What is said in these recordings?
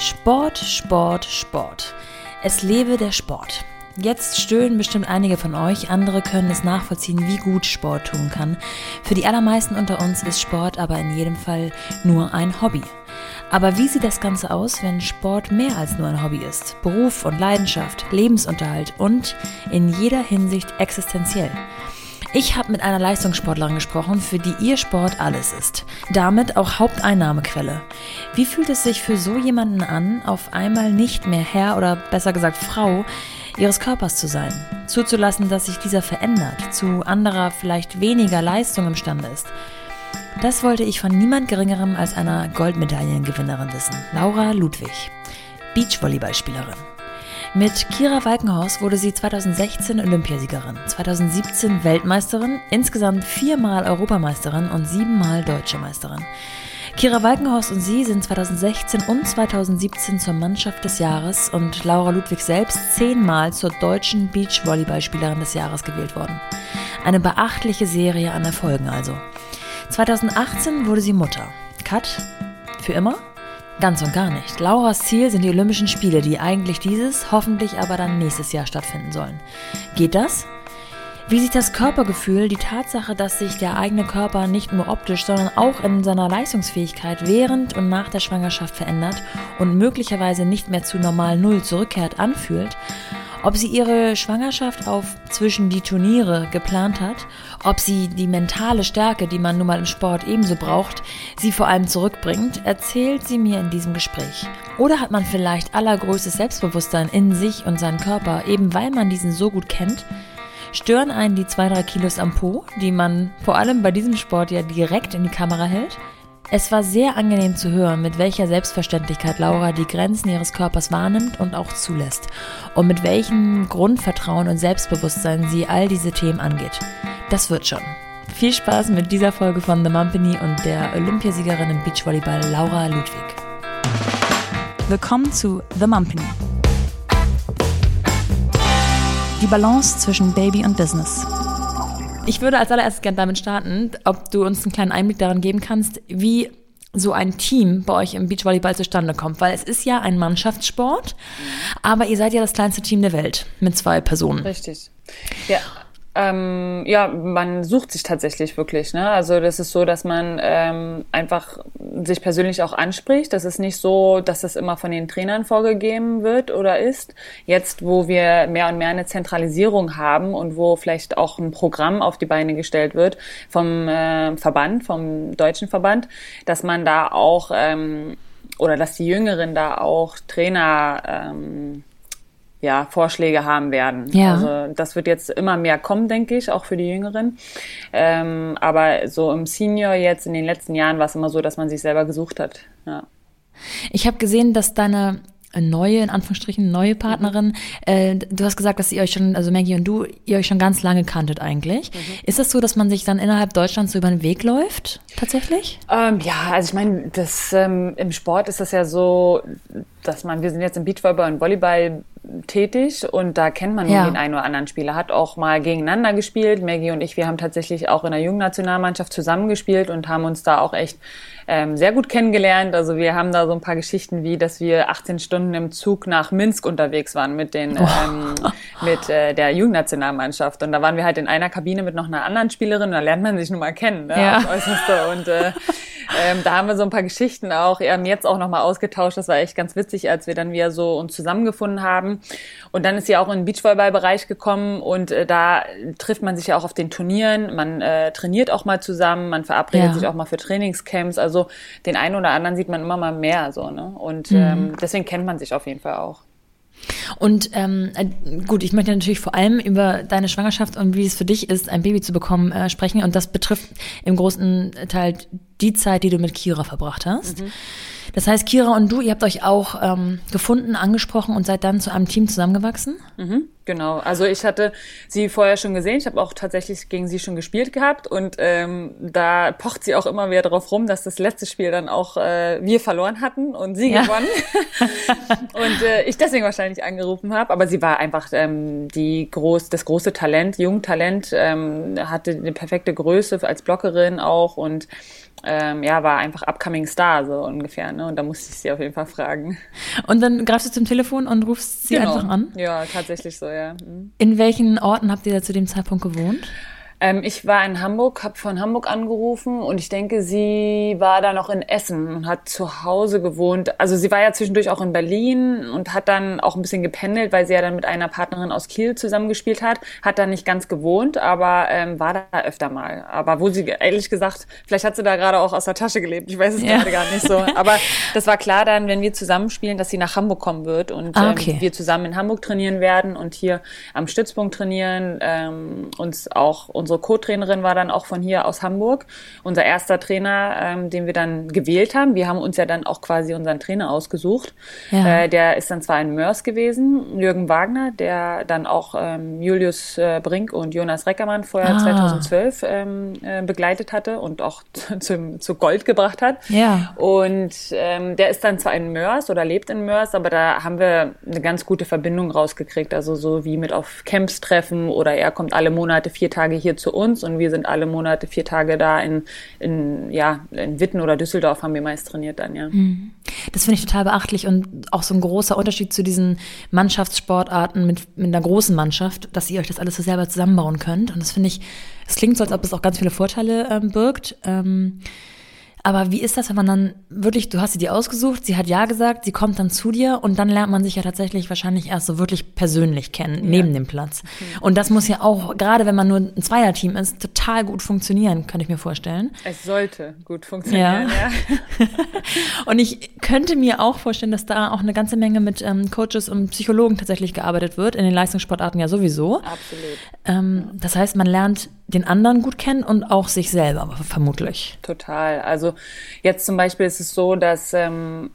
Sport, Sport, Sport. Es lebe der Sport. Jetzt stöhnen bestimmt einige von euch, andere können es nachvollziehen, wie gut Sport tun kann. Für die allermeisten unter uns ist Sport aber in jedem Fall nur ein Hobby. Aber wie sieht das Ganze aus, wenn Sport mehr als nur ein Hobby ist? Beruf und Leidenschaft, Lebensunterhalt und in jeder Hinsicht existenziell. Ich habe mit einer Leistungssportlerin gesprochen, für die ihr Sport alles ist. Damit auch Haupteinnahmequelle. Wie fühlt es sich für so jemanden an, auf einmal nicht mehr Herr oder besser gesagt Frau ihres Körpers zu sein? Zuzulassen, dass sich dieser verändert, zu anderer, vielleicht weniger Leistung imstande ist. Das wollte ich von niemand Geringerem als einer Goldmedaillengewinnerin wissen, Laura Ludwig, Beachvolleyballspielerin. Mit Kira Walkenhorst wurde sie 2016 Olympiasiegerin, 2017 Weltmeisterin, insgesamt viermal Europameisterin und siebenmal Deutsche Meisterin. Kira Walkenhorst und sie sind 2016 und 2017 zur Mannschaft des Jahres und Laura Ludwig selbst zehnmal zur deutschen Beachvolleyballspielerin des Jahres gewählt worden. Eine beachtliche Serie an Erfolgen also. 2018 wurde sie Mutter. Cut? Für immer? Ganz und gar nicht. Lauras Ziel sind die Olympischen Spiele, die eigentlich dieses, hoffentlich aber dann nächstes Jahr stattfinden sollen. Geht das? Wie sich das Körpergefühl, die Tatsache, dass sich der eigene Körper nicht nur optisch, sondern auch in seiner Leistungsfähigkeit während und nach der Schwangerschaft verändert und möglicherweise nicht mehr zu normal Null zurückkehrt, anfühlt, ob sie ihre Schwangerschaft auf zwischen die Turniere geplant hat, ob sie die mentale Stärke, die man nun mal im Sport ebenso braucht, sie vor allem zurückbringt, erzählt sie mir in diesem Gespräch. Oder hat man vielleicht allergrößtes Selbstbewusstsein in sich und seinen Körper, eben weil man diesen so gut kennt? Stören einen die zwei, drei Kilos am Po, die man vor allem bei diesem Sport ja direkt in die Kamera hält? Es war sehr angenehm zu hören, mit welcher Selbstverständlichkeit Laura die Grenzen ihres Körpers wahrnimmt und auch zulässt und mit welchem Grundvertrauen und Selbstbewusstsein sie all diese Themen angeht. Das wird schon. Viel Spaß mit dieser Folge von The Mumpany und der Olympiasiegerin im Beachvolleyball Laura Ludwig. Willkommen zu The Mumpany. Die Balance zwischen Baby und Business. Ich würde als allererstes gerne damit starten, ob du uns einen kleinen Einblick daran geben kannst, wie so ein Team bei euch im Beachvolleyball zustande kommt, weil es ist ja ein Mannschaftssport, aber ihr seid ja das kleinste Team der Welt mit zwei Personen. Richtig. Ja, ähm, ja, man sucht sich tatsächlich wirklich. Ne? Also das ist so, dass man ähm, einfach sich persönlich auch anspricht. Das ist nicht so, dass das immer von den Trainern vorgegeben wird oder ist. Jetzt, wo wir mehr und mehr eine Zentralisierung haben und wo vielleicht auch ein Programm auf die Beine gestellt wird vom äh, Verband, vom deutschen Verband, dass man da auch ähm, oder dass die Jüngeren da auch Trainer ähm, ja, Vorschläge haben werden. Ja. Also das wird jetzt immer mehr kommen, denke ich, auch für die Jüngeren. Ähm, aber so im Senior jetzt in den letzten Jahren war es immer so, dass man sich selber gesucht hat. Ja. Ich habe gesehen, dass deine neue, in Anführungsstrichen, neue Partnerin. Mhm. Äh, du hast gesagt, dass ihr euch schon, also Maggie und du, ihr euch schon ganz lange kanntet eigentlich. Mhm. Ist das so, dass man sich dann innerhalb Deutschlands so über den Weg läuft, tatsächlich? Ähm, ja, also ich meine, das ähm, im Sport ist das ja so, dass man, wir sind jetzt im Beachvolleyball und Volleyball tätig und da kennt man ja. den einen oder anderen Spieler, hat auch mal gegeneinander gespielt. Maggie und ich, wir haben tatsächlich auch in der Jugendnationalmannschaft zusammengespielt und haben uns da auch echt ähm, sehr gut kennengelernt. Also wir haben da so ein paar Geschichten wie, dass wir 18 Stunden im Zug nach Minsk unterwegs waren mit den oh. ähm, mit äh, der Jugendnationalmannschaft und da waren wir halt in einer Kabine mit noch einer anderen Spielerin und da lernt man sich nun mal kennen, ne, ja. und äh, ähm, da haben wir so ein paar Geschichten auch ähm, jetzt auch noch mal ausgetauscht. Das war echt ganz witzig, als wir dann wieder so uns zusammengefunden haben. Und dann ist sie auch in den Beachvolleyball-Bereich gekommen und äh, da trifft man sich ja auch auf den Turnieren. Man äh, trainiert auch mal zusammen, man verabredet ja. sich auch mal für Trainingscamps. Also so den einen oder anderen sieht man immer mal mehr so, ne? Und mhm. ähm, deswegen kennt man sich auf jeden Fall auch. Und ähm, äh, gut, ich möchte natürlich vor allem über deine Schwangerschaft und wie es für dich ist, ein Baby zu bekommen, äh, sprechen. Und das betrifft im großen Teil die Zeit, die du mit Kira verbracht hast. Mhm. Das heißt, Kira und du, ihr habt euch auch ähm, gefunden, angesprochen und seid dann zu einem Team zusammengewachsen? Mhm, genau. Also ich hatte sie vorher schon gesehen. Ich habe auch tatsächlich gegen sie schon gespielt gehabt und ähm, da pocht sie auch immer wieder drauf rum, dass das letzte Spiel dann auch äh, wir verloren hatten und sie ja. gewonnen. und äh, ich deswegen wahrscheinlich angerufen habe. Aber sie war einfach ähm, die groß, das große Talent, Jungtalent, ähm, hatte eine perfekte Größe als Blockerin auch und ähm, ja, war einfach upcoming Star, so ungefähr. Ne? Und da musste ich sie auf jeden Fall fragen. Und dann greifst du zum Telefon und rufst sie genau. einfach an? Ja, tatsächlich so, ja. Mhm. In welchen Orten habt ihr da zu dem Zeitpunkt gewohnt? Ähm, ich war in Hamburg, habe von Hamburg angerufen und ich denke, sie war da noch in Essen und hat zu Hause gewohnt. Also sie war ja zwischendurch auch in Berlin und hat dann auch ein bisschen gependelt, weil sie ja dann mit einer Partnerin aus Kiel zusammengespielt hat. Hat da nicht ganz gewohnt, aber ähm, war da öfter mal. Aber wo sie, ehrlich gesagt, vielleicht hat sie da gerade auch aus der Tasche gelebt. Ich weiß es ja. gerade gar nicht so. Aber das war klar dann, wenn wir zusammenspielen, dass sie nach Hamburg kommen wird und ah, okay. ähm, wir zusammen in Hamburg trainieren werden und hier am Stützpunkt trainieren, ähm, uns auch uns unsere Co-Trainerin war dann auch von hier aus Hamburg, unser erster Trainer, ähm, den wir dann gewählt haben. Wir haben uns ja dann auch quasi unseren Trainer ausgesucht. Ja. Äh, der ist dann zwar in Mörs gewesen, Jürgen Wagner, der dann auch ähm, Julius äh, Brink und Jonas Reckermann vorher ah. 2012 ähm, äh, begleitet hatte und auch zu, zu Gold gebracht hat. Ja. Und ähm, der ist dann zwar in Mörs oder lebt in Mörs, aber da haben wir eine ganz gute Verbindung rausgekriegt. Also so wie mit auf Camps treffen oder er kommt alle Monate vier Tage hier zu uns und wir sind alle Monate vier Tage da in, in, ja, in Witten oder Düsseldorf haben wir meist trainiert dann, ja. Mhm. Das finde ich total beachtlich und auch so ein großer Unterschied zu diesen Mannschaftssportarten mit, mit einer großen Mannschaft, dass ihr euch das alles so selber zusammenbauen könnt. Und das finde ich, es klingt so, als ob es auch ganz viele Vorteile ähm, birgt. Ähm, aber wie ist das, wenn man dann wirklich, du hast sie dir ausgesucht, sie hat Ja gesagt, sie kommt dann zu dir und dann lernt man sich ja tatsächlich wahrscheinlich erst so wirklich persönlich kennen, ja. neben dem Platz. Mhm. Und das muss ja auch, gerade wenn man nur ein Zweierteam ist, total gut funktionieren, kann ich mir vorstellen. Es sollte gut funktionieren, ja. ja. und ich könnte mir auch vorstellen, dass da auch eine ganze Menge mit ähm, Coaches und Psychologen tatsächlich gearbeitet wird, in den Leistungssportarten ja sowieso. Absolut. Ähm, das heißt, man lernt den anderen gut kennen und auch sich selber vermutlich. Total. Also jetzt zum Beispiel ist es so, dass ähm,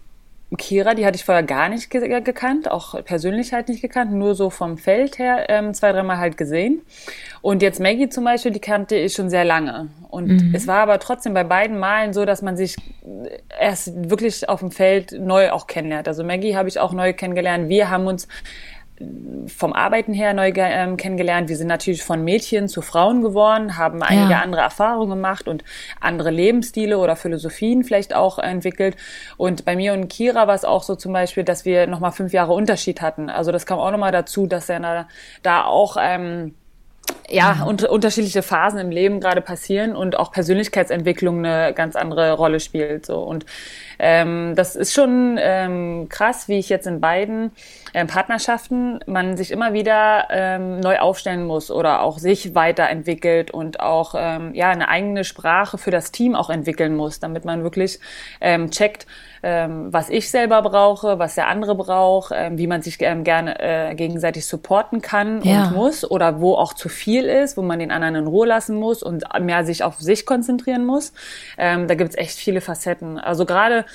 Kira, die hatte ich vorher gar nicht ge gekannt, auch persönlich halt nicht gekannt, nur so vom Feld her ähm, zwei, dreimal halt gesehen. Und jetzt Maggie zum Beispiel, die kannte ich schon sehr lange. Und mhm. es war aber trotzdem bei beiden Malen so, dass man sich erst wirklich auf dem Feld neu auch kennenlernt. Also Maggie habe ich auch neu kennengelernt. Wir haben uns vom Arbeiten her neu ähm, kennengelernt. Wir sind natürlich von Mädchen zu Frauen geworden, haben einige ja. andere Erfahrungen gemacht und andere Lebensstile oder Philosophien vielleicht auch entwickelt. Und bei mir und Kira war es auch so zum Beispiel, dass wir nochmal fünf Jahre Unterschied hatten. Also das kam auch nochmal dazu, dass er da auch ähm, ja, und, unterschiedliche Phasen im Leben gerade passieren und auch Persönlichkeitsentwicklung eine ganz andere Rolle spielt. So. Und ähm, das ist schon ähm, krass, wie ich jetzt in beiden ähm, Partnerschaften man sich immer wieder ähm, neu aufstellen muss oder auch sich weiterentwickelt und auch ähm, ja eine eigene Sprache für das Team auch entwickeln muss, damit man wirklich ähm, checkt, ähm, was ich selber brauche, was der andere braucht, ähm, wie man sich ähm, gerne äh, gegenseitig supporten kann ja. und muss oder wo auch zu viel ist, wo man den anderen in Ruhe lassen muss und mehr sich auf sich konzentrieren muss. Ähm, da gibt's echt viele Facetten. Also gerade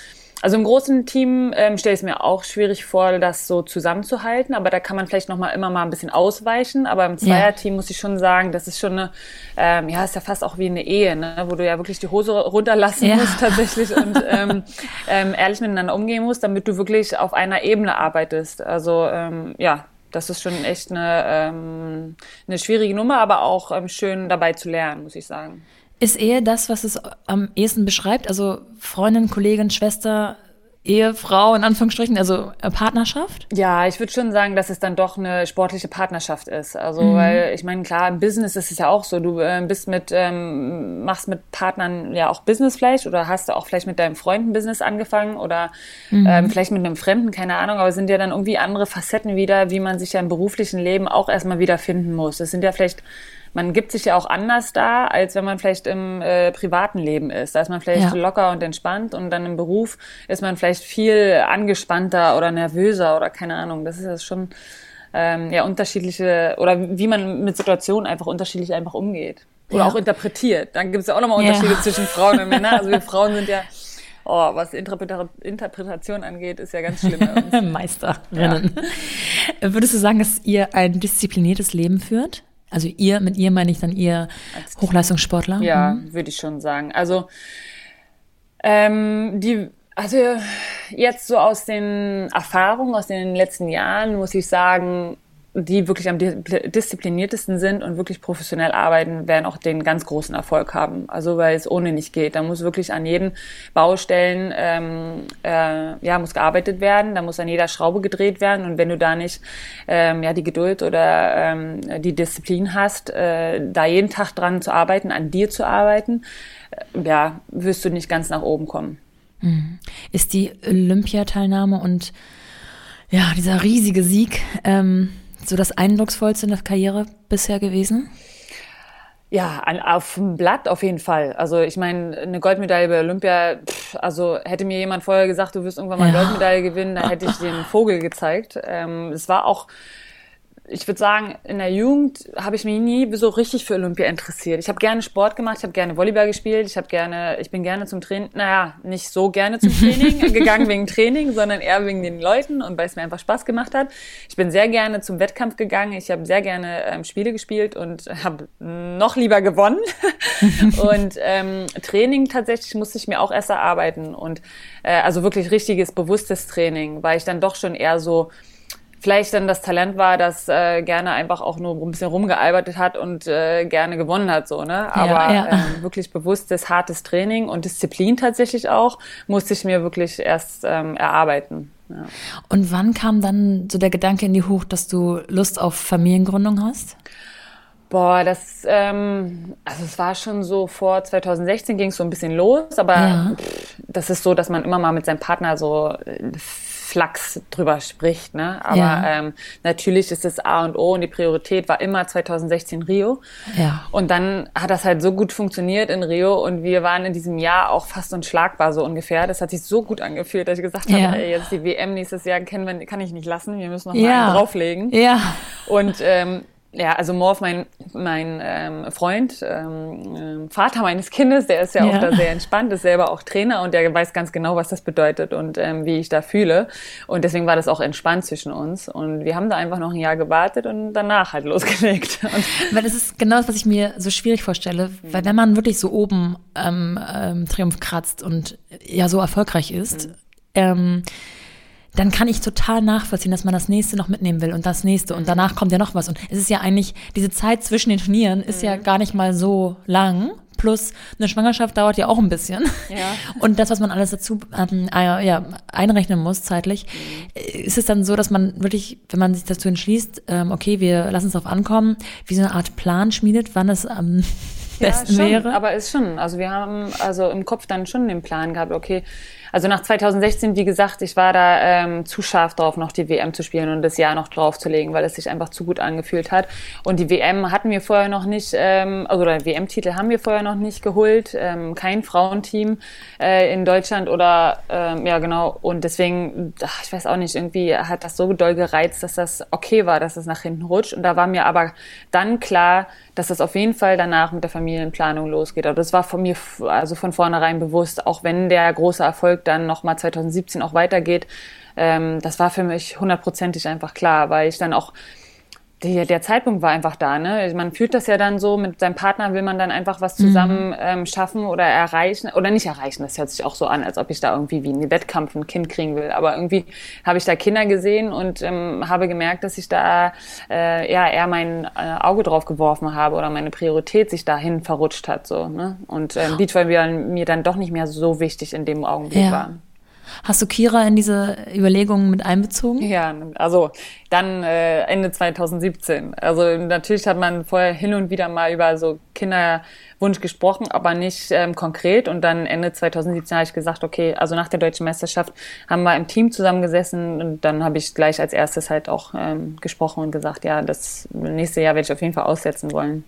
also im großen Team ähm, stelle ich es mir auch schwierig vor, das so zusammenzuhalten, aber da kann man vielleicht noch mal immer mal ein bisschen ausweichen. Aber im Zweierteam ja. muss ich schon sagen, das ist schon eine, ähm, ja, ist ja fast auch wie eine Ehe, ne? wo du ja wirklich die Hose runterlassen ja. musst tatsächlich und ähm, ähm, ehrlich miteinander umgehen musst, damit du wirklich auf einer Ebene arbeitest. Also ähm, ja, das ist schon echt eine, ähm, eine schwierige Nummer, aber auch ähm, schön dabei zu lernen, muss ich sagen. Ist Ehe das, was es am ehesten beschreibt? Also Freundin, Kollegin, Schwester, Ehefrau in Anführungsstrichen, also äh, Partnerschaft? Ja, ich würde schon sagen, dass es dann doch eine sportliche Partnerschaft ist. Also, mhm. weil ich meine, klar, im Business ist es ja auch so. Du äh, bist mit, ähm, machst mit Partnern ja auch Business vielleicht oder hast du auch vielleicht mit deinem Freund ein Business angefangen oder mhm. ähm, vielleicht mit einem Fremden, keine Ahnung, aber es sind ja dann irgendwie andere Facetten wieder, wie man sich ja im beruflichen Leben auch erstmal wiederfinden muss. Es sind ja vielleicht man gibt sich ja auch anders da, als wenn man vielleicht im äh, privaten Leben ist. Da ist man vielleicht ja. locker und entspannt und dann im Beruf ist man vielleicht viel angespannter oder nervöser oder keine Ahnung. Das ist ja schon ähm, ja unterschiedliche oder wie man mit Situationen einfach unterschiedlich einfach umgeht oder ja. auch interpretiert. Dann gibt es ja auch nochmal Unterschiede ja. zwischen Frauen und Männern. Also wir Frauen sind ja Oh, was Interpreta Interpretation angeht, ist ja ganz schlimm. Meisterinnen. Ja. Würdest du sagen, dass ihr ein diszipliniertes Leben führt? Also ihr, mit ihr meine ich dann ihr Hochleistungssportler? Ja, mhm. würde ich schon sagen. Also ähm, die, also jetzt so aus den Erfahrungen aus den letzten Jahren muss ich sagen, die wirklich am diszipliniertesten sind und wirklich professionell arbeiten, werden auch den ganz großen Erfolg haben. Also weil es ohne nicht geht. Da muss wirklich an jeden Baustellen ähm, äh, ja muss gearbeitet werden, da muss an jeder Schraube gedreht werden und wenn du da nicht ähm, ja die Geduld oder ähm, die Disziplin hast, äh, da jeden Tag dran zu arbeiten, an dir zu arbeiten, äh, ja wirst du nicht ganz nach oben kommen. Mhm. Ist die Olympiateilnahme und ja dieser riesige Sieg ähm so das Eindrucksvollste in der Karriere bisher gewesen? Ja, auf dem Blatt auf jeden Fall. Also ich meine, eine Goldmedaille bei Olympia, pff, also hätte mir jemand vorher gesagt, du wirst irgendwann mal eine ja. Goldmedaille gewinnen, dann hätte ich den Vogel gezeigt. Ähm, es war auch ich würde sagen, in der Jugend habe ich mich nie so richtig für Olympia interessiert. Ich habe gerne Sport gemacht, ich habe gerne Volleyball gespielt, ich habe gerne, ich bin gerne zum Training, naja, nicht so gerne zum Training gegangen wegen Training, sondern eher wegen den Leuten und weil es mir einfach Spaß gemacht hat. Ich bin sehr gerne zum Wettkampf gegangen, ich habe sehr gerne ähm, Spiele gespielt und habe noch lieber gewonnen. und ähm, Training tatsächlich musste ich mir auch erst erarbeiten und äh, also wirklich richtiges, bewusstes Training, weil ich dann doch schon eher so vielleicht dann das Talent war, das äh, gerne einfach auch nur ein bisschen rumgearbeitet hat und äh, gerne gewonnen hat, so, ne? Aber ja, ja. Ähm, wirklich bewusstes, hartes Training und Disziplin tatsächlich auch, musste ich mir wirklich erst ähm, erarbeiten. Ja. Und wann kam dann so der Gedanke in die Hoch, dass du Lust auf Familiengründung hast? Boah, das, ähm, also es war schon so vor 2016 ging es so ein bisschen los, aber ja. pff, das ist so, dass man immer mal mit seinem Partner so äh, Flachs drüber spricht. Ne? Aber ja. ähm, natürlich ist das A und O und die Priorität war immer 2016 Rio. Ja. Und dann hat das halt so gut funktioniert in Rio und wir waren in diesem Jahr auch fast unschlagbar so ungefähr. Das hat sich so gut angefühlt, dass ich gesagt habe, ey, jetzt die WM nächstes Jahr kennen wir, kann ich nicht lassen, wir müssen noch mal drauflegen. Ja. Und ähm, ja, also Morph, mein, mein ähm, Freund, ähm, ähm, Vater meines Kindes, der ist ja, ja, auch da sehr entspannt, ist selber auch Trainer und der weiß ganz genau, was das bedeutet und ähm, wie ich da fühle. Und deswegen war das auch entspannt zwischen uns. Und wir haben da einfach noch ein Jahr gewartet und danach halt losgelegt. Und weil das ist genau das, was ich mir so schwierig vorstelle. Mhm. Weil wenn man wirklich so oben ähm, ähm, Triumph kratzt und ja so erfolgreich ist, mhm. ähm, dann kann ich total nachvollziehen, dass man das nächste noch mitnehmen will und das nächste und danach kommt ja noch was. Und es ist ja eigentlich, diese Zeit zwischen den Turnieren ist mhm. ja gar nicht mal so lang. Plus eine Schwangerschaft dauert ja auch ein bisschen. Ja. Und das, was man alles dazu ähm, äh, ja, einrechnen muss zeitlich, mhm. ist es dann so, dass man wirklich, wenn man sich dazu entschließt, ähm, okay, wir lassen es drauf ankommen, wie so eine Art Plan schmiedet, wann es am ähm, besten ja, schon, wäre. Aber ist schon. Also wir haben also im Kopf dann schon den Plan gehabt, okay, also nach 2016, wie gesagt, ich war da ähm, zu scharf drauf, noch die WM zu spielen und das Jahr noch draufzulegen, weil es sich einfach zu gut angefühlt hat. Und die WM hatten wir vorher noch nicht, ähm, also oder WM-Titel haben wir vorher noch nicht geholt, ähm, kein Frauenteam äh, in Deutschland oder ähm, ja genau. Und deswegen, ach, ich weiß auch nicht, irgendwie hat das so doll gereizt, dass das okay war, dass es nach hinten rutscht. Und da war mir aber dann klar, dass das auf jeden Fall danach mit der Familienplanung losgeht. Aber das war von mir also von vornherein bewusst, auch wenn der große Erfolg dann nochmal 2017 auch weitergeht. Ähm, das war für mich hundertprozentig einfach klar, weil ich dann auch der, der Zeitpunkt war einfach da. Ne? Man fühlt das ja dann so, mit seinem Partner will man dann einfach was zusammen mhm. ähm, schaffen oder erreichen. Oder nicht erreichen, das hört sich auch so an, als ob ich da irgendwie wie ein Wettkampf ein Kind kriegen will. Aber irgendwie habe ich da Kinder gesehen und ähm, habe gemerkt, dass ich da äh, ja eher mein äh, Auge drauf geworfen habe oder meine Priorität sich dahin verrutscht hat. So, ne? Und ähm, Beachvolleyball mir dann doch nicht mehr so wichtig in dem Augenblick ja. war. Hast du Kira in diese Überlegungen mit einbezogen? Ja, also dann äh, Ende 2017. Also natürlich hat man vorher hin und wieder mal über so Kinderwunsch gesprochen, aber nicht ähm, konkret. Und dann Ende 2017 habe ich gesagt, okay, also nach der deutschen Meisterschaft haben wir im Team zusammengesessen und dann habe ich gleich als erstes halt auch ähm, gesprochen und gesagt, ja, das nächste Jahr werde ich auf jeden Fall aussetzen wollen.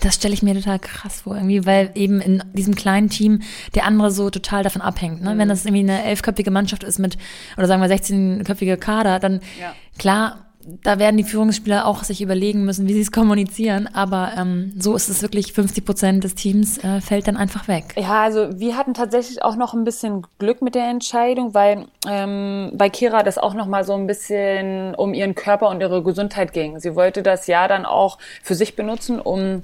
Das stelle ich mir total krass vor, irgendwie, weil eben in diesem kleinen Team der andere so total davon abhängt. Ne? Mhm. Wenn das irgendwie eine elfköpfige Mannschaft ist mit, oder sagen wir 16-köpfige Kader, dann ja. klar, da werden die Führungsspieler auch sich überlegen müssen, wie sie es kommunizieren. Aber ähm, so ist es wirklich, 50 Prozent des Teams äh, fällt dann einfach weg. Ja, also wir hatten tatsächlich auch noch ein bisschen Glück mit der Entscheidung, weil ähm, bei Kira das auch noch mal so ein bisschen um ihren Körper und ihre Gesundheit ging. Sie wollte das Jahr dann auch für sich benutzen, um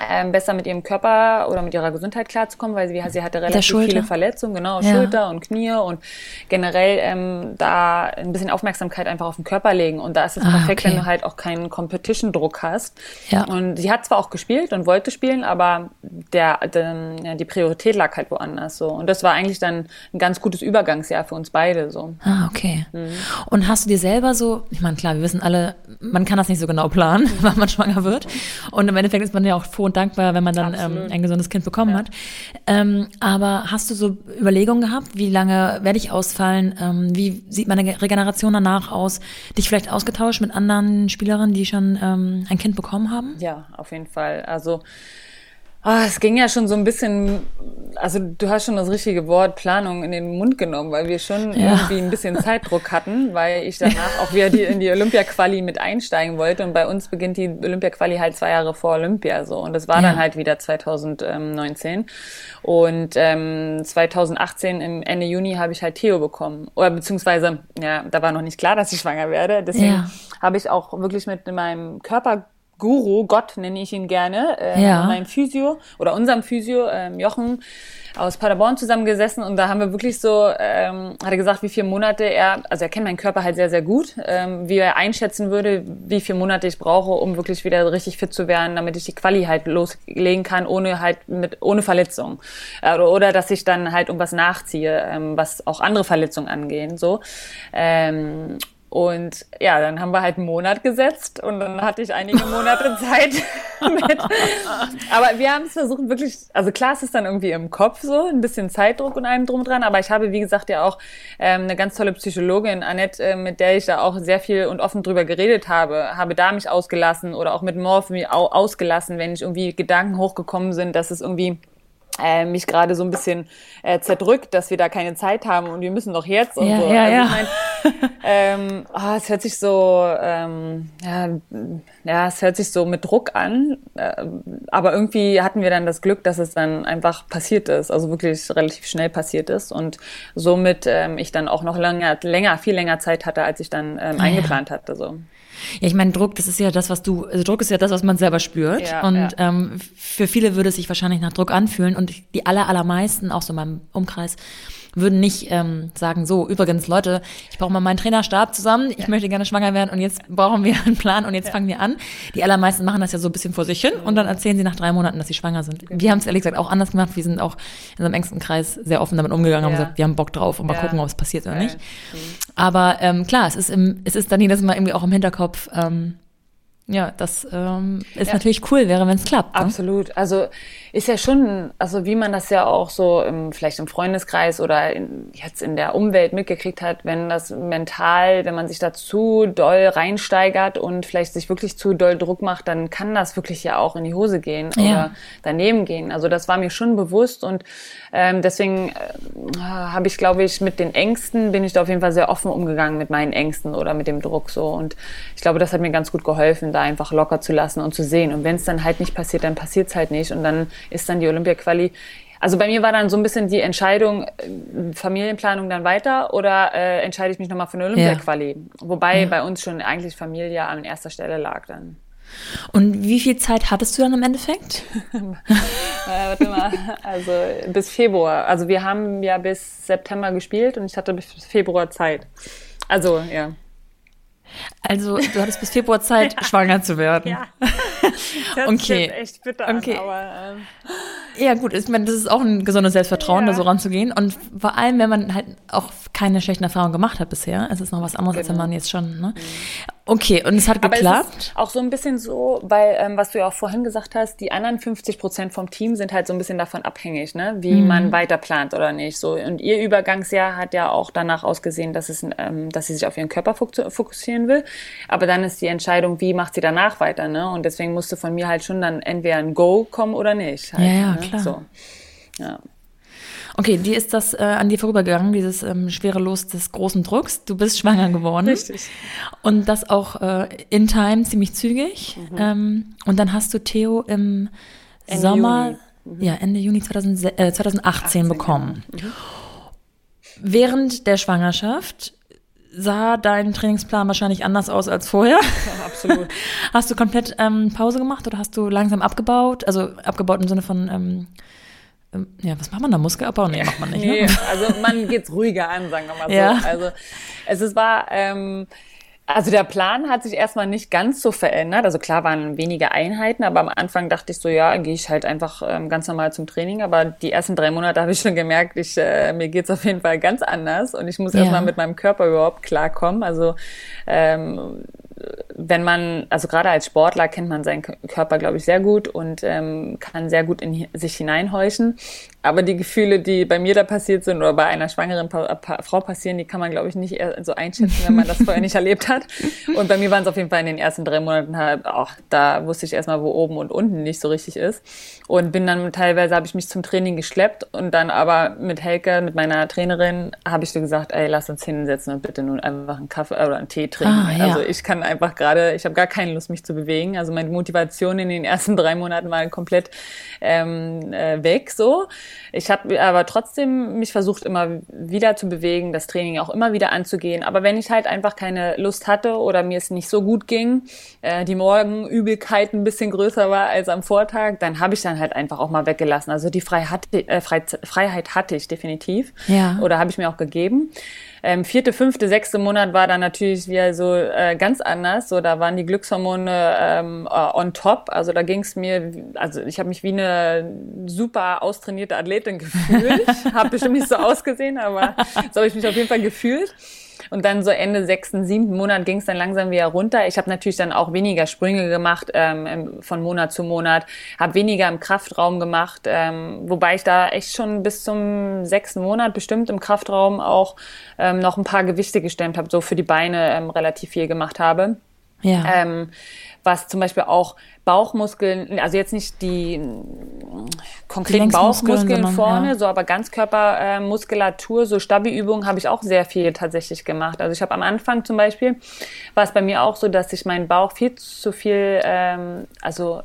ähm, besser mit ihrem Körper oder mit ihrer Gesundheit klarzukommen, weil sie, sie hatte relativ viele Verletzungen, genau, ja. Schulter und Knie und generell ähm, da ein bisschen Aufmerksamkeit einfach auf den Körper legen. Und da ist es ah, perfekt, okay. wenn du halt auch keinen Competition-Druck hast. Ja. Und sie hat zwar auch gespielt und wollte spielen, aber der, der, ja, die Priorität lag halt woanders so. Und das war eigentlich dann ein ganz gutes Übergangsjahr für uns beide so. Ah, okay. Mhm. Und hast du dir selber so, ich meine, klar, wir wissen alle, man kann das nicht so genau planen, wann man schwanger wird. Und im Endeffekt ist man ja auch froh und dankbar, wenn man dann ähm, ein gesundes Kind bekommen ja. hat. Ähm, aber hast du so Überlegungen gehabt, wie lange werde ich ausfallen? Ähm, wie sieht meine Regeneration danach aus? Dich vielleicht ausgetauscht mit anderen Spielerinnen, die schon ähm, ein Kind bekommen haben? Ja, auf jeden Fall. Also Ah, es ging ja schon so ein bisschen, also du hast schon das richtige Wort Planung in den Mund genommen, weil wir schon ja. irgendwie ein bisschen Zeitdruck hatten, weil ich danach auch wieder die, in die Olympia-Quali mit einsteigen wollte und bei uns beginnt die Olympia-Quali halt zwei Jahre vor Olympia so und das war ja. dann halt wieder 2019 und ähm, 2018 im Ende Juni habe ich halt Theo bekommen oder beziehungsweise, ja, da war noch nicht klar, dass ich schwanger werde, deswegen ja. habe ich auch wirklich mit meinem Körper Guru, Gott nenne ich ihn gerne, äh, ja. meinem Physio oder unserem Physio, ähm, Jochen aus Paderborn zusammengesessen und da haben wir wirklich so, ähm, hat er gesagt, wie viele Monate er, also er kennt meinen Körper halt sehr, sehr gut, ähm, wie er einschätzen würde, wie viele Monate ich brauche, um wirklich wieder richtig fit zu werden, damit ich die Quali halt loslegen kann, ohne halt mit, ohne Verletzung. Äh, oder dass ich dann halt irgendwas nachziehe, ähm, was auch andere Verletzungen angehen, so. Ähm, und ja, dann haben wir halt einen Monat gesetzt und dann hatte ich einige Monate Zeit mit. Aber wir haben es versucht wirklich, also klar ist es dann irgendwie im Kopf so, ein bisschen Zeitdruck und allem drum dran, aber ich habe, wie gesagt, ja auch ähm, eine ganz tolle Psychologin, Annette, äh, mit der ich da auch sehr viel und offen drüber geredet habe, habe da mich ausgelassen oder auch mit Morph mich ausgelassen, wenn ich irgendwie Gedanken hochgekommen sind, dass es irgendwie äh, mich gerade so ein bisschen äh, zerdrückt, dass wir da keine Zeit haben und wir müssen noch jetzt und ja, so. Ja, also ja. Ich mein, ähm, oh, es hört sich so, ähm, ja, ja, es hört sich so mit Druck an, äh, aber irgendwie hatten wir dann das Glück, dass es dann einfach passiert ist, also wirklich relativ schnell passiert ist und somit ähm, ich dann auch noch länger, länger, viel länger Zeit hatte, als ich dann ähm, ah, eingeplant hatte. So. Ja, ich meine, Druck, das ist ja das, was du, also Druck ist ja das, was man selber spürt. Ja, und ja. Ähm, für viele würde es sich wahrscheinlich nach Druck anfühlen. Und die aller, allermeisten, auch so in meinem Umkreis, würden nicht ähm, sagen, so, übrigens, Leute, ich brauche mal meinen Trainerstab zusammen, ich möchte gerne schwanger werden und jetzt brauchen wir einen Plan und jetzt fangen wir an. Die allermeisten machen das ja so ein bisschen vor sich hin und dann erzählen sie nach drei Monaten, dass sie schwanger sind. Wir haben es ehrlich gesagt auch anders gemacht. Wir sind auch in unserem engsten Kreis sehr offen damit umgegangen, haben gesagt, wir haben Bock drauf und mal gucken, ob es passiert oder nicht. Aber ähm, klar, es ist, im, es ist dann jedes Mal irgendwie auch im Hinterkopf, ähm, ja, das ähm, ist ja. natürlich cool, wäre, wenn es klappt. Ne? Absolut. Also ist ja schon, also wie man das ja auch so im, vielleicht im Freundeskreis oder in, jetzt in der Umwelt mitgekriegt hat, wenn das mental, wenn man sich da zu doll reinsteigert und vielleicht sich wirklich zu doll Druck macht, dann kann das wirklich ja auch in die Hose gehen ja. oder daneben gehen. Also das war mir schon bewusst und ähm, deswegen äh, habe ich, glaube ich, mit den Ängsten bin ich da auf jeden Fall sehr offen umgegangen mit meinen Ängsten oder mit dem Druck so und ich glaube, das hat mir ganz gut geholfen, da einfach locker zu lassen und zu sehen. Und wenn es dann halt nicht passiert, dann passiert es halt nicht und dann ist dann die Olympia-Quali. Also bei mir war dann so ein bisschen die Entscheidung, äh, Familienplanung dann weiter oder äh, entscheide ich mich nochmal für eine Olympia-Quali? Ja. Wobei ja. bei uns schon eigentlich Familie an erster Stelle lag dann. Und wie viel Zeit hattest du dann im Endeffekt? naja, warte mal, also bis Februar. Also wir haben ja bis September gespielt und ich hatte bis Februar Zeit. Also, ja. Also, du hattest bis Februar Zeit, ja. schwanger zu werden. Ja. Das okay. ist echt bitter okay. An, aber, ähm. Ja, gut, ich meine, das ist auch ein gesundes Selbstvertrauen, ja. da so ranzugehen. Und vor allem, wenn man halt auch keine schlechten Erfahrungen gemacht hat bisher. Es ist noch was anderes, genau. als wenn genau. man jetzt schon, ne? Mhm. Okay, und es hat Aber geklappt. Es ist auch so ein bisschen so, weil, ähm, was du ja auch vorhin gesagt hast, die anderen 50 Prozent vom Team sind halt so ein bisschen davon abhängig, ne? wie mhm. man weiter plant oder nicht. So Und ihr Übergangsjahr hat ja auch danach ausgesehen, dass, es, ähm, dass sie sich auf ihren Körper fokussieren will. Aber dann ist die Entscheidung, wie macht sie danach weiter. Ne? Und deswegen musste von mir halt schon dann entweder ein Go kommen oder nicht. Halt, ja, ja, ne? klar. So. Ja. Okay, dir ist das äh, an dir vorübergegangen, dieses ähm, schwere Los des großen Drucks. Du bist schwanger geworden. Richtig. Und das auch äh, in time, ziemlich zügig. Mhm. Ähm, und dann hast du Theo im Ende Sommer, mhm. ja, Ende Juni 2000, äh, 2018 18, bekommen. Genau. Mhm. Während der Schwangerschaft sah dein Trainingsplan wahrscheinlich anders aus als vorher. Ja, absolut. Hast du komplett ähm, Pause gemacht oder hast du langsam abgebaut? Also abgebaut im Sinne von, ähm ja, was macht man da? Muskelabbau? Nee, macht man nicht. Ne? nee, also man geht's ruhiger an, sagen wir mal so. Ja. Also es, es war, ähm, also der Plan hat sich erstmal nicht ganz so verändert. Also klar waren weniger Einheiten, aber am Anfang dachte ich so, ja, gehe ich halt einfach ähm, ganz normal zum Training. Aber die ersten drei Monate habe ich schon gemerkt, ich, äh, mir geht's auf jeden Fall ganz anders und ich muss ja. erstmal mit meinem Körper überhaupt klarkommen. Also ähm, wenn man, also gerade als Sportler kennt man seinen Körper, glaube ich, sehr gut und ähm, kann sehr gut in sich hineinhorchen. Aber die Gefühle, die bei mir da passiert sind oder bei einer schwangeren pa pa Frau passieren, die kann man, glaube ich, nicht so einschätzen, wenn man das vorher nicht erlebt hat. Und bei mir waren es auf jeden Fall in den ersten drei Monaten halt, auch da wusste ich erstmal, wo oben und unten nicht so richtig ist. Und bin dann teilweise, habe ich mich zum Training geschleppt und dann aber mit Helke, mit meiner Trainerin, habe ich so gesagt, ey, lass uns hinsetzen und bitte nun einfach einen Kaffee oder einen Tee trinken. Ah, ja. Also ich kann einfach gerade, ich habe gar keine Lust, mich zu bewegen. Also meine Motivation in den ersten drei Monaten war komplett ähm, äh, weg so. Ich habe aber trotzdem mich versucht, immer wieder zu bewegen, das Training auch immer wieder anzugehen. Aber wenn ich halt einfach keine Lust hatte oder mir es nicht so gut ging, äh, die Morgenübelkeit ein bisschen größer war als am Vortag, dann habe ich dann halt einfach auch mal weggelassen. Also die Freiheit, äh, Freiheit hatte ich definitiv. Ja. Oder habe ich mir auch gegeben. Ähm, vierte, fünfte, sechste Monat war dann natürlich wieder so äh, ganz anders. So, da waren die Glückshormone ähm, äh, on top. Also da ging es mir, also ich habe mich wie eine super austrainierte Athletin gefühlt. habe bestimmt nicht so ausgesehen, aber so habe ich mich auf jeden Fall gefühlt. Und dann so Ende sechsten, siebten Monat ging es dann langsam wieder runter. Ich habe natürlich dann auch weniger Sprünge gemacht ähm, von Monat zu Monat, habe weniger im Kraftraum gemacht, ähm, wobei ich da echt schon bis zum sechsten Monat bestimmt im Kraftraum auch ähm, noch ein paar Gewichte gestemmt habe, so für die Beine ähm, relativ viel gemacht habe. Ja. Ähm, was zum Beispiel auch Bauchmuskeln, also jetzt nicht die konkreten Bauchmuskeln vorne, ja. so aber Ganzkörpermuskulatur, äh, so Stabi-Übungen habe ich auch sehr viel tatsächlich gemacht. Also ich habe am Anfang zum Beispiel, war es bei mir auch so, dass ich meinen Bauch viel zu viel, ähm, also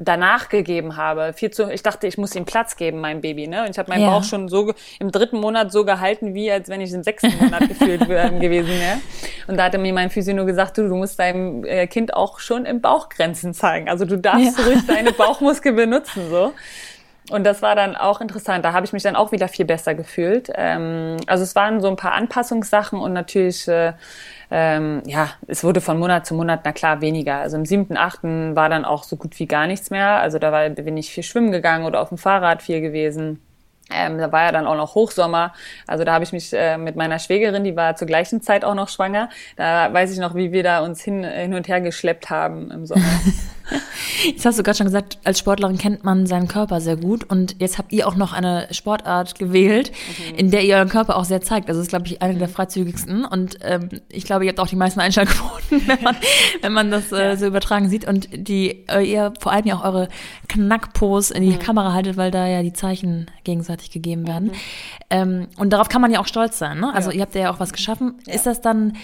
danach gegeben habe. Viel zu, ich dachte, ich muss ihm Platz geben, meinem Baby. Ne? Und ich habe meinen ja. Bauch schon so im dritten Monat so gehalten, wie als wenn ich im sechsten Monat gefühlt gewesen wäre. Und da hatte mir mein Physio nur gesagt, du, du musst deinem äh, Kind auch schon im Bauch Grenzen zeigen. Also du darfst ja. ruhig deine Bauchmuskel benutzen. so. Und das war dann auch interessant. Da habe ich mich dann auch wieder viel besser gefühlt. Ähm, also es waren so ein paar Anpassungssachen und natürlich äh, ähm, ja, es wurde von Monat zu Monat, na klar, weniger. Also im siebten, achten war dann auch so gut wie gar nichts mehr. Also da war, bin ich viel schwimmen gegangen oder auf dem Fahrrad viel gewesen. Ähm, da war ja dann auch noch Hochsommer. Also da habe ich mich äh, mit meiner Schwägerin, die war zur gleichen Zeit auch noch schwanger. Da weiß ich noch, wie wir da uns hin, hin und her geschleppt haben im Sommer. Jetzt hast du gerade schon gesagt, als Sportlerin kennt man seinen Körper sehr gut und jetzt habt ihr auch noch eine Sportart gewählt, mhm. in der ihr euren Körper auch sehr zeigt. Also das ist, glaube ich, eine der freizügigsten und ähm, ich glaube, ihr habt auch die meisten Einschaltquoten, wenn man, wenn man das äh, so übertragen sieht und die äh, ihr vor allem ja auch eure Knackpos in die mhm. Kamera haltet, weil da ja die Zeichen gegenseitig gegeben werden. Mhm. Ähm, und darauf kann man ja auch stolz sein. Ne? Also ja. ihr habt ja auch was geschaffen. Ja. Ist das dann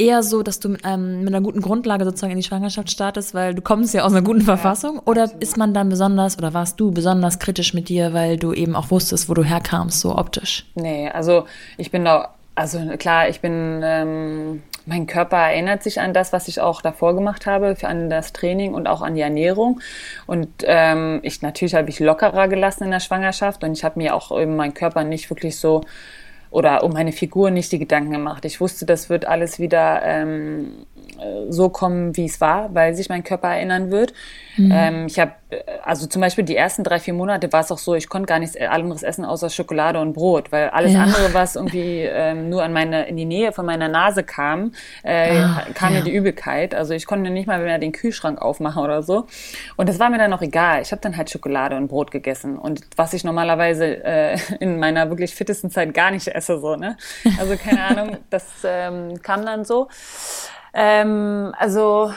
eher so, dass du mit, einem, mit einer guten Grundlage sozusagen in die Schwangerschaft startest, weil du kommst ja aus einer guten Verfassung? Ja, oder ist man dann besonders, oder warst du besonders kritisch mit dir, weil du eben auch wusstest, wo du herkamst, so optisch? Nee, also ich bin da, also klar, ich bin, ähm, mein Körper erinnert sich an das, was ich auch davor gemacht habe, für an das Training und auch an die Ernährung. Und ähm, ich natürlich habe ich lockerer gelassen in der Schwangerschaft und ich habe mir auch eben meinen Körper nicht wirklich so oder um meine Figur nicht die Gedanken gemacht. Ich wusste, das wird alles wieder ähm, so kommen, wie es war, weil sich mein Körper erinnern wird. Mhm. Ähm, ich habe, also zum Beispiel die ersten drei, vier Monate war es auch so, ich konnte gar nichts anderes essen außer Schokolade und Brot, weil alles ja. andere, was irgendwie ähm, nur an meine, in die Nähe von meiner Nase kam, äh, ah, kam ja. mir die Übelkeit. Also ich konnte nicht mal mehr den Kühlschrank aufmachen oder so. Und das war mir dann auch egal. Ich habe dann halt Schokolade und Brot gegessen. Und was ich normalerweise äh, in meiner wirklich fittesten Zeit gar nicht esse, so, ne? Also keine Ahnung, das ähm, kam dann so. Ähm, also